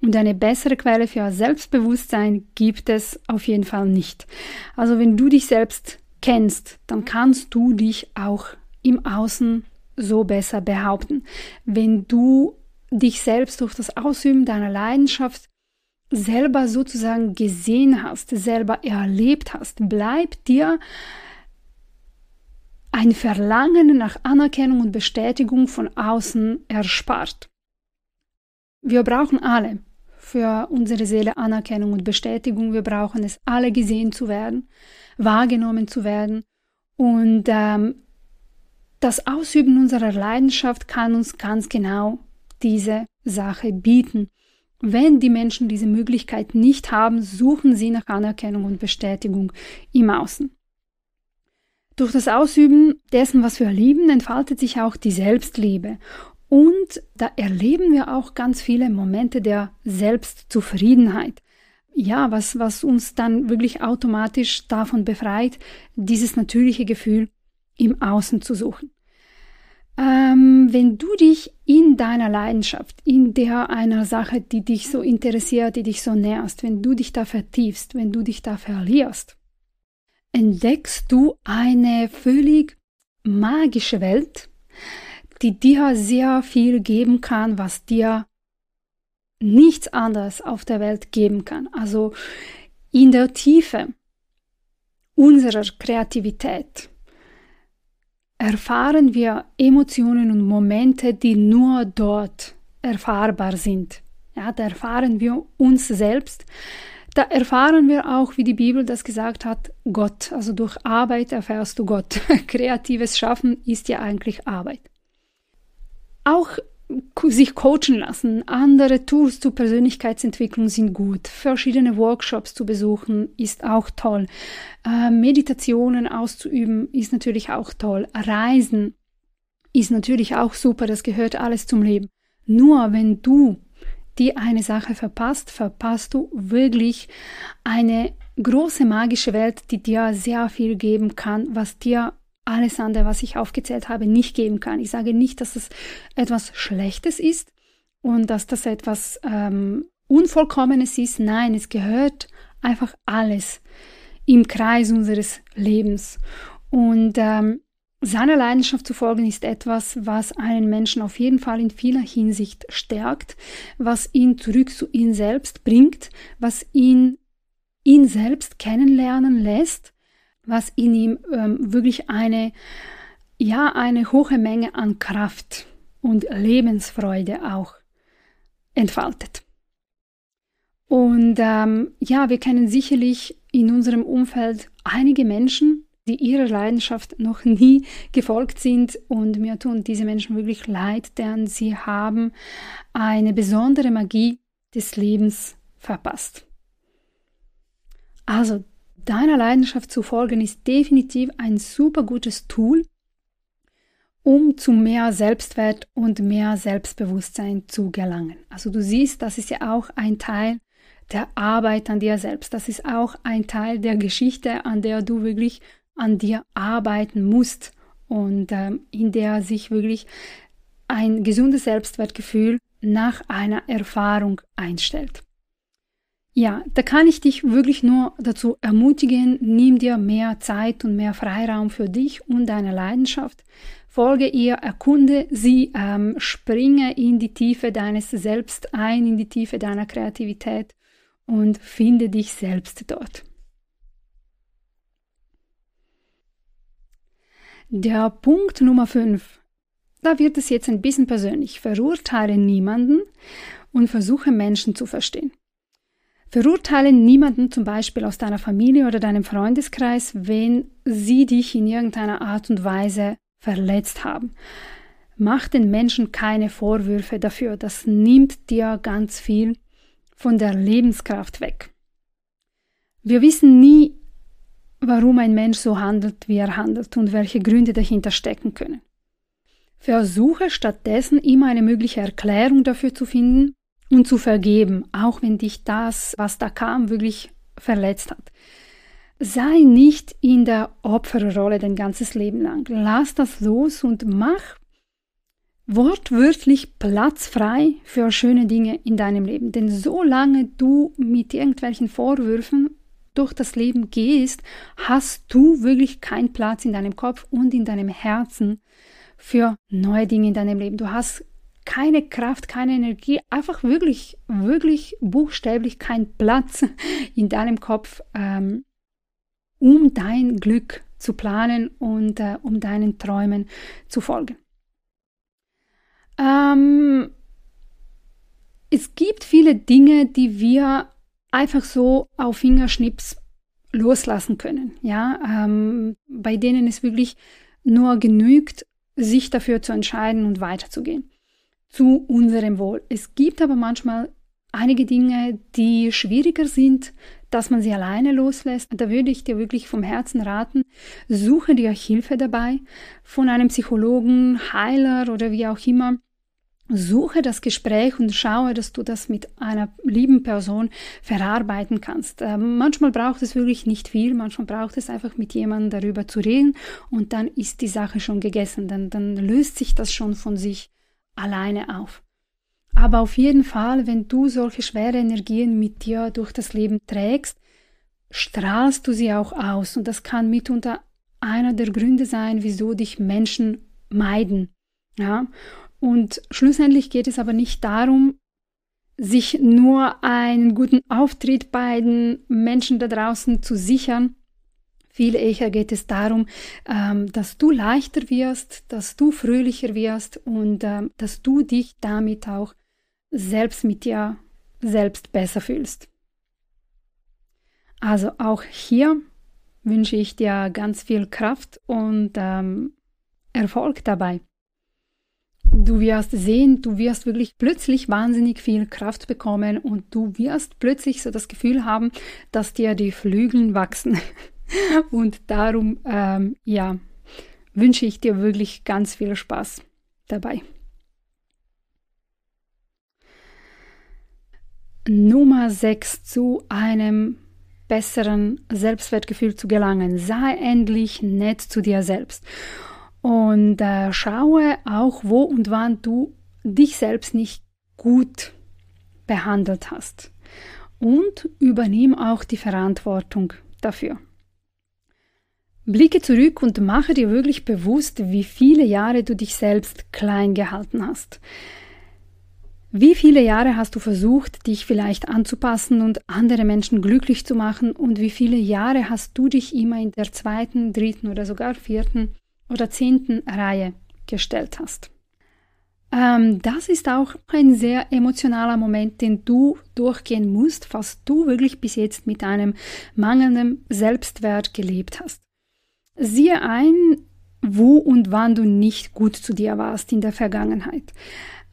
Speaker 1: Und eine bessere Quelle für Selbstbewusstsein gibt es auf jeden Fall nicht. Also wenn du dich selbst kennst, dann kannst du dich auch im Außen so besser behaupten. Wenn du dich selbst durch das Ausüben deiner Leidenschaft selber sozusagen gesehen hast, selber erlebt hast, bleibt dir ein Verlangen nach Anerkennung und Bestätigung von außen erspart. Wir brauchen alle für unsere Seele Anerkennung und Bestätigung. Wir brauchen es alle gesehen zu werden, wahrgenommen zu werden. Und ähm, das Ausüben unserer Leidenschaft kann uns ganz genau diese Sache bieten. Wenn die Menschen diese Möglichkeit nicht haben, suchen sie nach Anerkennung und Bestätigung im Außen. Durch das Ausüben dessen, was wir lieben, entfaltet sich auch die Selbstliebe. Und da erleben wir auch ganz viele Momente der Selbstzufriedenheit. Ja, was, was uns dann wirklich automatisch davon befreit, dieses natürliche Gefühl im Außen zu suchen. Ähm, wenn du dich in deiner Leidenschaft, in der einer Sache, die dich so interessiert, die dich so nährst, wenn du dich da vertiefst, wenn du dich da verlierst, entdeckst du eine völlig magische Welt, die dir sehr viel geben kann, was dir nichts anderes auf der Welt geben kann. Also in der Tiefe unserer Kreativität erfahren wir Emotionen und Momente, die nur dort erfahrbar sind. Ja, da erfahren wir uns selbst. Da erfahren wir auch, wie die Bibel das gesagt hat, Gott. Also durch Arbeit erfährst du Gott. *laughs* Kreatives Schaffen ist ja eigentlich Arbeit. Auch sich coachen lassen. Andere Tools zur Persönlichkeitsentwicklung sind gut. Verschiedene Workshops zu besuchen ist auch toll. Äh, Meditationen auszuüben ist natürlich auch toll. Reisen ist natürlich auch super. Das gehört alles zum Leben. Nur wenn du die eine Sache verpasst, verpasst du wirklich eine große magische Welt, die dir sehr viel geben kann, was dir alles andere, was ich aufgezählt habe, nicht geben kann. Ich sage nicht, dass es etwas Schlechtes ist und dass das etwas ähm, Unvollkommenes ist. Nein, es gehört einfach alles im Kreis unseres Lebens. Und ähm, seiner Leidenschaft zu folgen ist etwas, was einen Menschen auf jeden Fall in vieler Hinsicht stärkt, was ihn zurück zu ihm selbst bringt, was ihn ihn selbst kennenlernen lässt was in ihm ähm, wirklich eine, ja, eine hohe Menge an Kraft und Lebensfreude auch entfaltet. Und ähm, ja, wir kennen sicherlich in unserem Umfeld einige Menschen, die ihrer Leidenschaft noch nie gefolgt sind und mir tun diese Menschen wirklich leid, denn sie haben eine besondere Magie des Lebens verpasst. Also deiner Leidenschaft zu folgen ist definitiv ein super gutes Tool, um zu mehr Selbstwert und mehr Selbstbewusstsein zu gelangen. Also du siehst, das ist ja auch ein Teil der Arbeit an dir selbst. Das ist auch ein Teil der Geschichte, an der du wirklich an dir arbeiten musst und ähm, in der sich wirklich ein gesundes Selbstwertgefühl nach einer Erfahrung einstellt. Ja, da kann ich dich wirklich nur dazu ermutigen, nimm dir mehr Zeit und mehr Freiraum für dich und deine Leidenschaft. Folge ihr, erkunde sie, ähm, springe in die Tiefe deines Selbst ein, in die Tiefe deiner Kreativität und finde dich selbst dort. Der Punkt Nummer 5. Da wird es jetzt ein bisschen persönlich. Verurteile niemanden und versuche Menschen zu verstehen. Verurteile niemanden zum Beispiel aus deiner Familie oder deinem Freundeskreis, wenn sie dich in irgendeiner Art und Weise verletzt haben. Mach den Menschen keine Vorwürfe dafür. Das nimmt dir ganz viel von der Lebenskraft weg. Wir wissen nie, warum ein Mensch so handelt, wie er handelt und welche Gründe dahinter stecken können. Versuche stattdessen immer eine mögliche Erklärung dafür zu finden, und zu vergeben, auch wenn dich das, was da kam, wirklich verletzt hat. Sei nicht in der Opferrolle dein ganzes Leben lang. Lass das los und mach wortwörtlich Platz frei für schöne Dinge in deinem Leben. Denn solange du mit irgendwelchen Vorwürfen durch das Leben gehst, hast du wirklich keinen Platz in deinem Kopf und in deinem Herzen für neue Dinge in deinem Leben. Du hast keine Kraft, keine Energie, einfach wirklich, wirklich buchstäblich kein Platz in deinem Kopf, ähm, um dein Glück zu planen und äh, um deinen Träumen zu folgen. Ähm, es gibt viele Dinge, die wir einfach so auf Fingerschnips loslassen können, ja, ähm, bei denen es wirklich nur genügt, sich dafür zu entscheiden und weiterzugehen zu unserem Wohl. Es gibt aber manchmal einige Dinge, die schwieriger sind, dass man sie alleine loslässt. Da würde ich dir wirklich vom Herzen raten, suche dir Hilfe dabei von einem Psychologen, Heiler oder wie auch immer. Suche das Gespräch und schaue, dass du das mit einer lieben Person verarbeiten kannst. Äh, manchmal braucht es wirklich nicht viel, manchmal braucht es einfach mit jemandem darüber zu reden und dann ist die Sache schon gegessen. Dann, dann löst sich das schon von sich alleine auf. Aber auf jeden Fall, wenn du solche schwere Energien mit dir durch das Leben trägst, strahlst du sie auch aus. Und das kann mitunter einer der Gründe sein, wieso dich Menschen meiden. Ja? Und schlussendlich geht es aber nicht darum, sich nur einen guten Auftritt bei den Menschen da draußen zu sichern. Viel eher geht es darum, ähm, dass du leichter wirst, dass du fröhlicher wirst und ähm, dass du dich damit auch selbst mit dir selbst besser fühlst. Also auch hier wünsche ich dir ganz viel Kraft und ähm, Erfolg dabei. Du wirst sehen, du wirst wirklich plötzlich wahnsinnig viel Kraft bekommen und du wirst plötzlich so das Gefühl haben, dass dir die Flügel wachsen. *laughs* *laughs* Und darum, ähm, ja, wünsche ich dir wirklich ganz viel Spaß dabei. Nummer 6 zu einem besseren Selbstwertgefühl zu gelangen. Sei endlich nett zu dir selbst. Und äh, schaue auch, wo und wann du dich selbst nicht gut behandelt hast. Und übernimm auch die Verantwortung dafür. Blicke zurück und mache dir wirklich bewusst, wie viele Jahre du dich selbst klein gehalten hast. Wie viele Jahre hast du versucht, dich vielleicht anzupassen und andere Menschen glücklich zu machen und wie viele Jahre hast du dich immer in der zweiten, dritten oder sogar vierten oder zehnten Reihe gestellt hast? Ähm, das ist auch ein sehr emotionaler Moment, den du durchgehen musst, falls du wirklich bis jetzt mit einem mangelnden Selbstwert gelebt hast. Siehe ein, wo und wann du nicht gut zu dir warst in der Vergangenheit.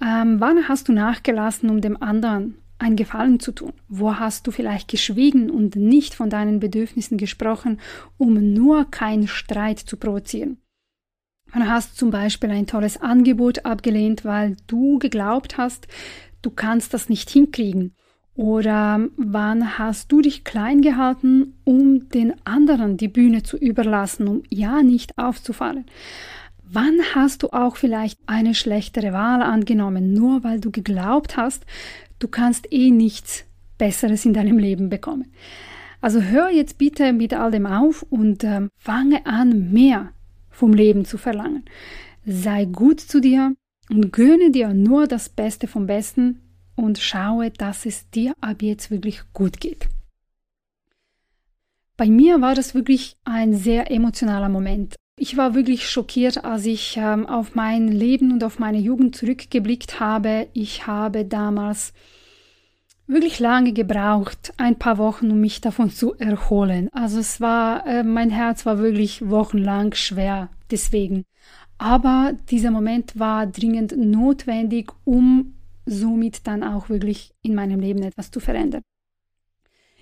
Speaker 1: Ähm, wann hast du nachgelassen, um dem anderen einen Gefallen zu tun? Wo hast du vielleicht geschwiegen und nicht von deinen Bedürfnissen gesprochen, um nur keinen Streit zu provozieren? Wann hast du zum Beispiel ein tolles Angebot abgelehnt, weil du geglaubt hast, du kannst das nicht hinkriegen? Oder wann hast du dich klein gehalten, um den anderen die Bühne zu überlassen, um ja nicht aufzufallen? Wann hast du auch vielleicht eine schlechtere Wahl angenommen, nur weil du geglaubt hast, du kannst eh nichts Besseres in deinem Leben bekommen? Also hör jetzt bitte mit all dem auf und ähm, fange an, mehr vom Leben zu verlangen. Sei gut zu dir und gönne dir nur das Beste vom Besten und schaue, dass es dir ab jetzt wirklich gut geht. Bei mir war das wirklich ein sehr emotionaler Moment. Ich war wirklich schockiert, als ich ähm, auf mein Leben und auf meine Jugend zurückgeblickt habe. Ich habe damals wirklich lange gebraucht, ein paar Wochen, um mich davon zu erholen. Also es war, äh, mein Herz war wirklich wochenlang schwer deswegen. Aber dieser Moment war dringend notwendig, um somit dann auch wirklich in meinem Leben etwas zu verändern.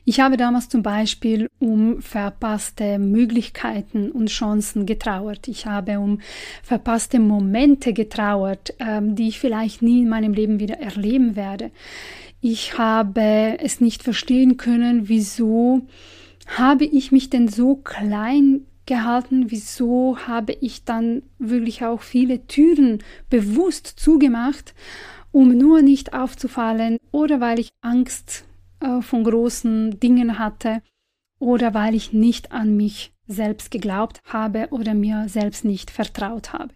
Speaker 1: Ich habe damals zum Beispiel um verpasste Möglichkeiten und Chancen getrauert. Ich habe um verpasste Momente getrauert, ähm, die ich vielleicht nie in meinem Leben wieder erleben werde. Ich habe es nicht verstehen können, wieso habe ich mich denn so klein gehalten, wieso habe ich dann wirklich auch viele Türen bewusst zugemacht, um nur nicht aufzufallen oder weil ich Angst äh, von großen Dingen hatte oder weil ich nicht an mich selbst geglaubt habe oder mir selbst nicht vertraut habe.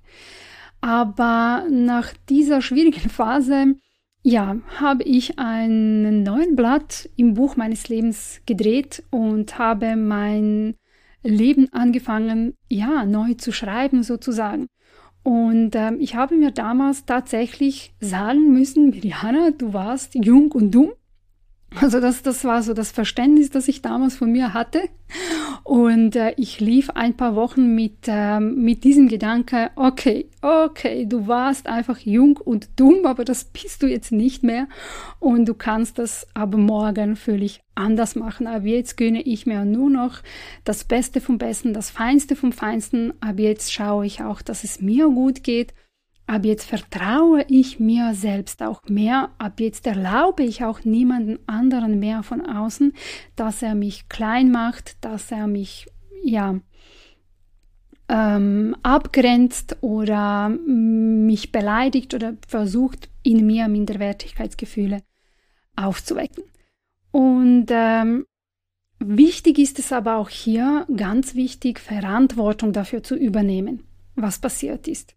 Speaker 1: Aber nach dieser schwierigen Phase, ja, habe ich einen neuen Blatt im Buch meines Lebens gedreht und habe mein Leben angefangen, ja, neu zu schreiben sozusagen. Und ähm, ich habe mir damals tatsächlich sagen müssen, Miriana, du warst jung und dumm also das, das war so das Verständnis, das ich damals von mir hatte. Und äh, ich lief ein paar Wochen mit, äh, mit diesem Gedanke, okay, okay, du warst einfach jung und dumm, aber das bist du jetzt nicht mehr. Und du kannst das aber morgen völlig anders machen. Aber jetzt gönne ich mir nur noch das Beste vom Besten, das Feinste vom Feinsten. Aber jetzt schaue ich auch, dass es mir gut geht Ab jetzt vertraue ich mir selbst auch mehr. Ab jetzt erlaube ich auch niemanden anderen mehr von außen, dass er mich klein macht, dass er mich, ja, ähm, abgrenzt oder mich beleidigt oder versucht, in mir Minderwertigkeitsgefühle aufzuwecken. Und ähm, wichtig ist es aber auch hier, ganz wichtig, Verantwortung dafür zu übernehmen, was passiert ist.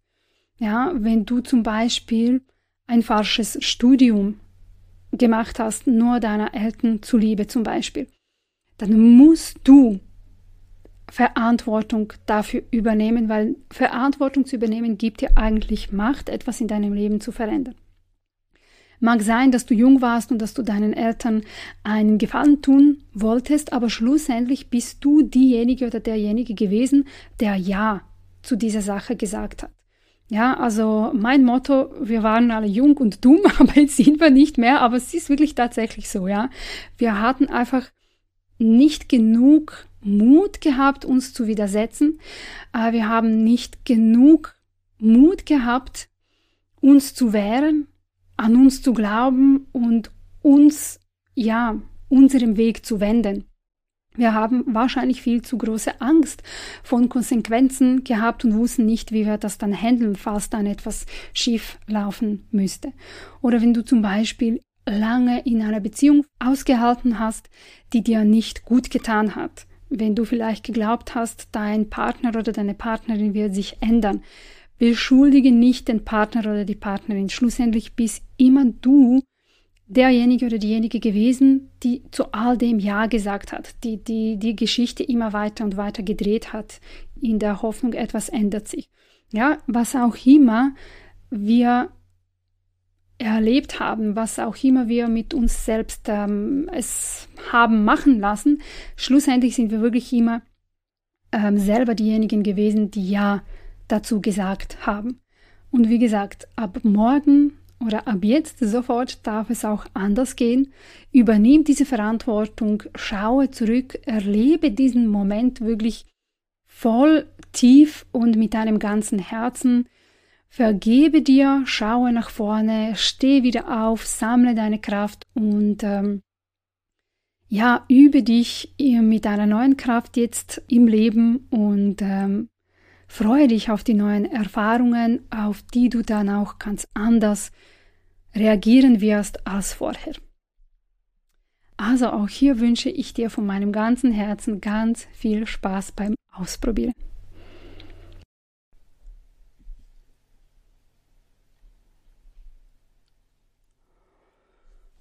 Speaker 1: Ja, wenn du zum Beispiel ein falsches Studium gemacht hast, nur deiner Eltern zuliebe zum Beispiel, dann musst du Verantwortung dafür übernehmen, weil Verantwortung zu übernehmen gibt dir eigentlich Macht, etwas in deinem Leben zu verändern. Mag sein, dass du jung warst und dass du deinen Eltern einen Gefallen tun wolltest, aber schlussendlich bist du diejenige oder derjenige gewesen, der Ja zu dieser Sache gesagt hat. Ja, also mein Motto, wir waren alle jung und dumm, *laughs* aber jetzt sind wir nicht mehr, aber es ist wirklich tatsächlich so, ja. Wir hatten einfach nicht genug Mut gehabt, uns zu widersetzen. Äh, wir haben nicht genug Mut gehabt, uns zu wehren, an uns zu glauben und uns, ja, unserem Weg zu wenden. Wir haben wahrscheinlich viel zu große Angst von Konsequenzen gehabt und wussten nicht, wie wir das dann handeln, falls dann etwas schief laufen müsste. Oder wenn du zum Beispiel lange in einer Beziehung ausgehalten hast, die dir nicht gut getan hat. Wenn du vielleicht geglaubt hast, dein Partner oder deine Partnerin wird sich ändern. Beschuldige nicht den Partner oder die Partnerin. Schlussendlich bist immer du derjenige oder diejenige gewesen, die zu all dem Ja gesagt hat, die, die die Geschichte immer weiter und weiter gedreht hat, in der Hoffnung, etwas ändert sich. Ja, was auch immer wir erlebt haben, was auch immer wir mit uns selbst ähm, es haben machen lassen, schlussendlich sind wir wirklich immer ähm, selber diejenigen gewesen, die Ja dazu gesagt haben. Und wie gesagt, ab morgen oder ab jetzt sofort darf es auch anders gehen. Übernimm diese Verantwortung, schaue zurück, erlebe diesen Moment wirklich voll tief und mit deinem ganzen Herzen. Vergebe dir, schaue nach vorne, steh wieder auf, sammle deine Kraft und ähm, ja, übe dich mit deiner neuen Kraft jetzt im Leben und ähm, Freue dich auf die neuen Erfahrungen, auf die du dann auch ganz anders reagieren wirst als vorher. Also auch hier wünsche ich dir von meinem ganzen Herzen ganz viel Spaß beim Ausprobieren.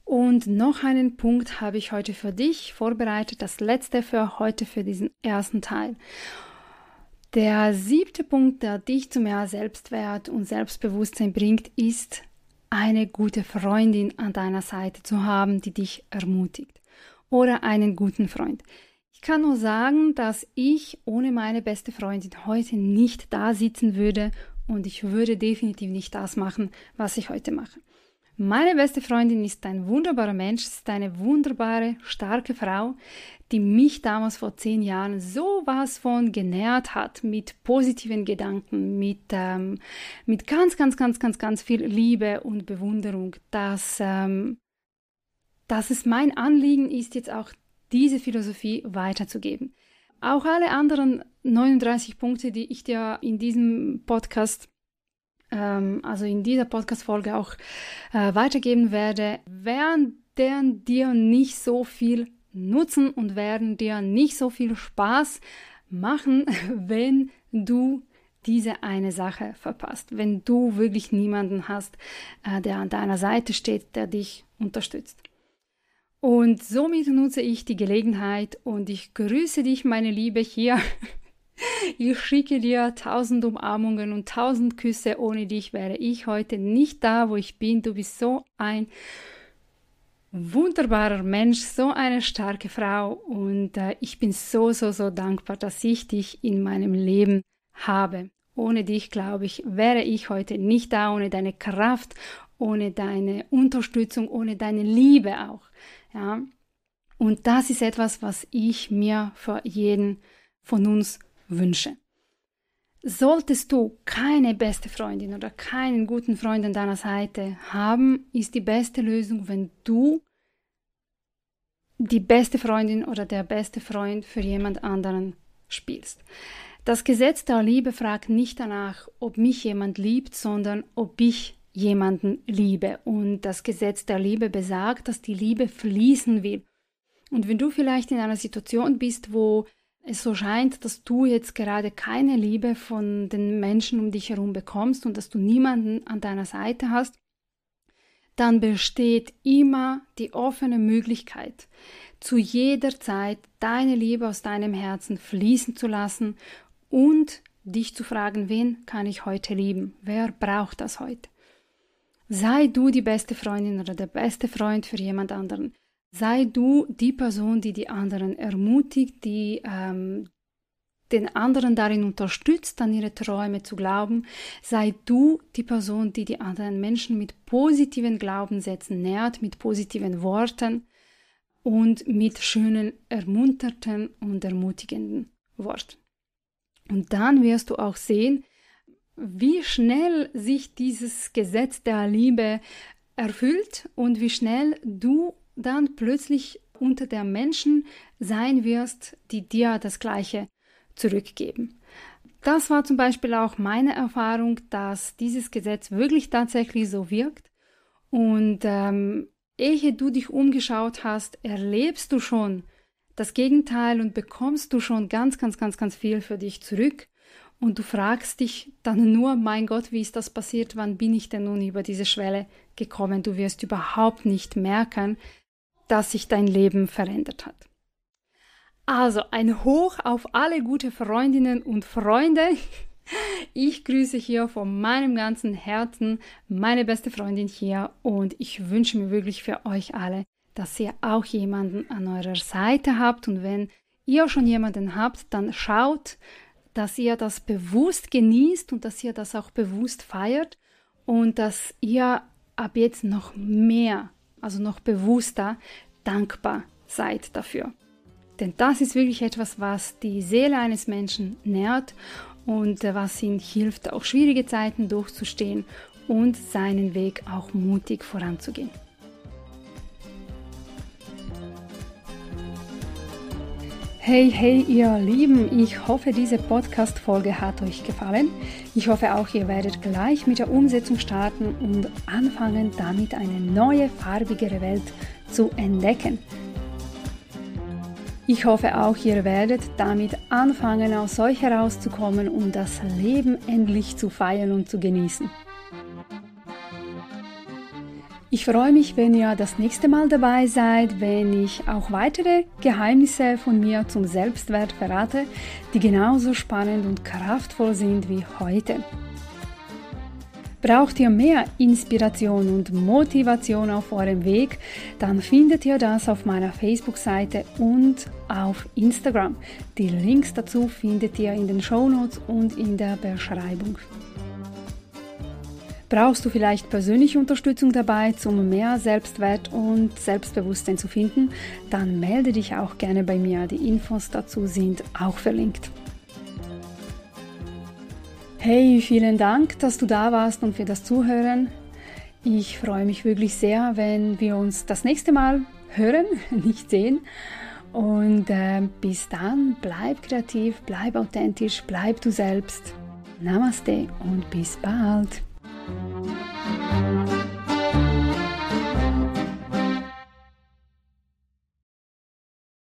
Speaker 1: Und noch einen Punkt habe ich heute für dich vorbereitet, das letzte für heute für diesen ersten Teil. Der siebte Punkt, der dich zu mehr Selbstwert und Selbstbewusstsein bringt, ist eine gute Freundin an deiner Seite zu haben, die dich ermutigt. Oder einen guten Freund. Ich kann nur sagen, dass ich ohne meine beste Freundin heute nicht da sitzen würde und ich würde definitiv nicht das machen, was ich heute mache. Meine beste Freundin ist ein wunderbarer Mensch, ist eine wunderbare, starke Frau, die mich damals vor zehn Jahren so was von genährt hat mit positiven Gedanken, mit, ähm, mit ganz, ganz, ganz, ganz, ganz viel Liebe und Bewunderung, dass, ähm, dass es mein Anliegen ist, jetzt auch diese Philosophie weiterzugeben. Auch alle anderen 39 Punkte, die ich dir in diesem Podcast ähm, also in dieser Podcast-Folge auch äh, weitergeben werde, werden dir nicht so viel nutzen und werden dir nicht so viel Spaß machen, *laughs* wenn du diese eine Sache verpasst, wenn du wirklich niemanden hast, äh, der an deiner Seite steht, der dich unterstützt. Und somit nutze ich die Gelegenheit und ich grüße dich, meine Liebe, hier *laughs* Ich schicke dir tausend Umarmungen und tausend Küsse. Ohne dich wäre ich heute nicht da, wo ich bin. Du bist so ein wunderbarer Mensch, so eine starke Frau und äh, ich bin so, so, so dankbar, dass ich dich in meinem Leben habe. Ohne dich, glaube ich, wäre ich heute nicht da, ohne deine Kraft, ohne deine Unterstützung, ohne deine Liebe auch. Ja. Und das ist etwas, was ich mir für jeden von uns wünsche. Solltest du keine beste Freundin oder keinen guten Freund an deiner Seite haben, ist die beste Lösung, wenn du die beste Freundin oder der beste Freund für jemand anderen spielst. Das Gesetz der Liebe fragt nicht danach, ob mich jemand liebt, sondern ob ich jemanden liebe. Und das Gesetz der Liebe besagt, dass die Liebe fließen will. Und wenn du vielleicht in einer Situation bist, wo es so scheint, dass du jetzt gerade keine Liebe von den Menschen um dich herum bekommst und dass du niemanden an deiner Seite hast, dann besteht immer die offene Möglichkeit, zu jeder Zeit deine Liebe aus deinem Herzen fließen zu lassen und dich zu fragen, wen kann ich heute lieben? Wer braucht das heute? Sei du die beste Freundin oder der beste Freund für jemand anderen. Sei du die Person, die die anderen ermutigt, die ähm, den anderen darin unterstützt, an ihre Träume zu glauben. Sei du die Person, die die anderen Menschen mit positiven Glaubenssätzen nährt, mit positiven Worten und mit schönen, ermunterten und ermutigenden Worten. Und dann wirst du auch sehen, wie schnell sich dieses Gesetz der Liebe erfüllt und wie schnell du dann plötzlich unter der Menschen sein wirst, die dir das Gleiche zurückgeben. Das war zum Beispiel auch meine Erfahrung, dass dieses Gesetz wirklich tatsächlich so wirkt. Und ähm, ehe du dich umgeschaut hast, erlebst du schon das Gegenteil und bekommst du schon ganz, ganz, ganz, ganz viel für dich zurück. Und du fragst dich dann nur, mein Gott, wie ist das passiert? Wann bin ich denn nun über diese Schwelle gekommen? Du wirst überhaupt nicht merken, dass sich dein Leben verändert hat. Also ein Hoch auf alle gute Freundinnen und Freunde. Ich grüße hier von meinem ganzen Herzen meine beste Freundin hier und ich wünsche mir wirklich für euch alle, dass ihr auch jemanden an eurer Seite habt und wenn ihr schon jemanden habt, dann schaut, dass ihr das bewusst genießt und dass ihr das auch bewusst feiert und dass ihr ab jetzt noch mehr, also noch bewusster dankbar seid dafür. Denn das ist wirklich etwas, was die Seele eines Menschen nährt und äh, was ihm hilft, auch schwierige Zeiten durchzustehen und seinen Weg auch mutig voranzugehen. Hey, hey, ihr Lieben, ich hoffe, diese Podcast-Folge hat euch gefallen. Ich hoffe auch, ihr werdet gleich mit der Umsetzung starten und anfangen, damit eine neue, farbigere Welt zu entdecken. Ich hoffe auch, ihr werdet damit anfangen, aus euch herauszukommen und das Leben endlich zu feiern und zu genießen. Ich freue mich, wenn ihr das nächste Mal dabei seid, wenn ich auch weitere Geheimnisse von mir zum Selbstwert verrate, die genauso spannend und kraftvoll sind wie heute. Braucht ihr mehr Inspiration und Motivation auf eurem Weg, dann findet ihr das auf meiner Facebook-Seite und auf Instagram. Die Links dazu findet ihr in den Show Notes und in der Beschreibung. Brauchst du vielleicht persönliche Unterstützung dabei, um mehr Selbstwert und Selbstbewusstsein zu finden? Dann melde dich auch gerne bei mir. Die Infos dazu sind auch verlinkt. Hey, vielen Dank, dass du da warst und für das Zuhören. Ich freue mich wirklich sehr, wenn wir uns das nächste Mal hören, *laughs* nicht sehen. Und äh, bis dann, bleib kreativ, bleib authentisch, bleib du selbst. Namaste und bis bald. Música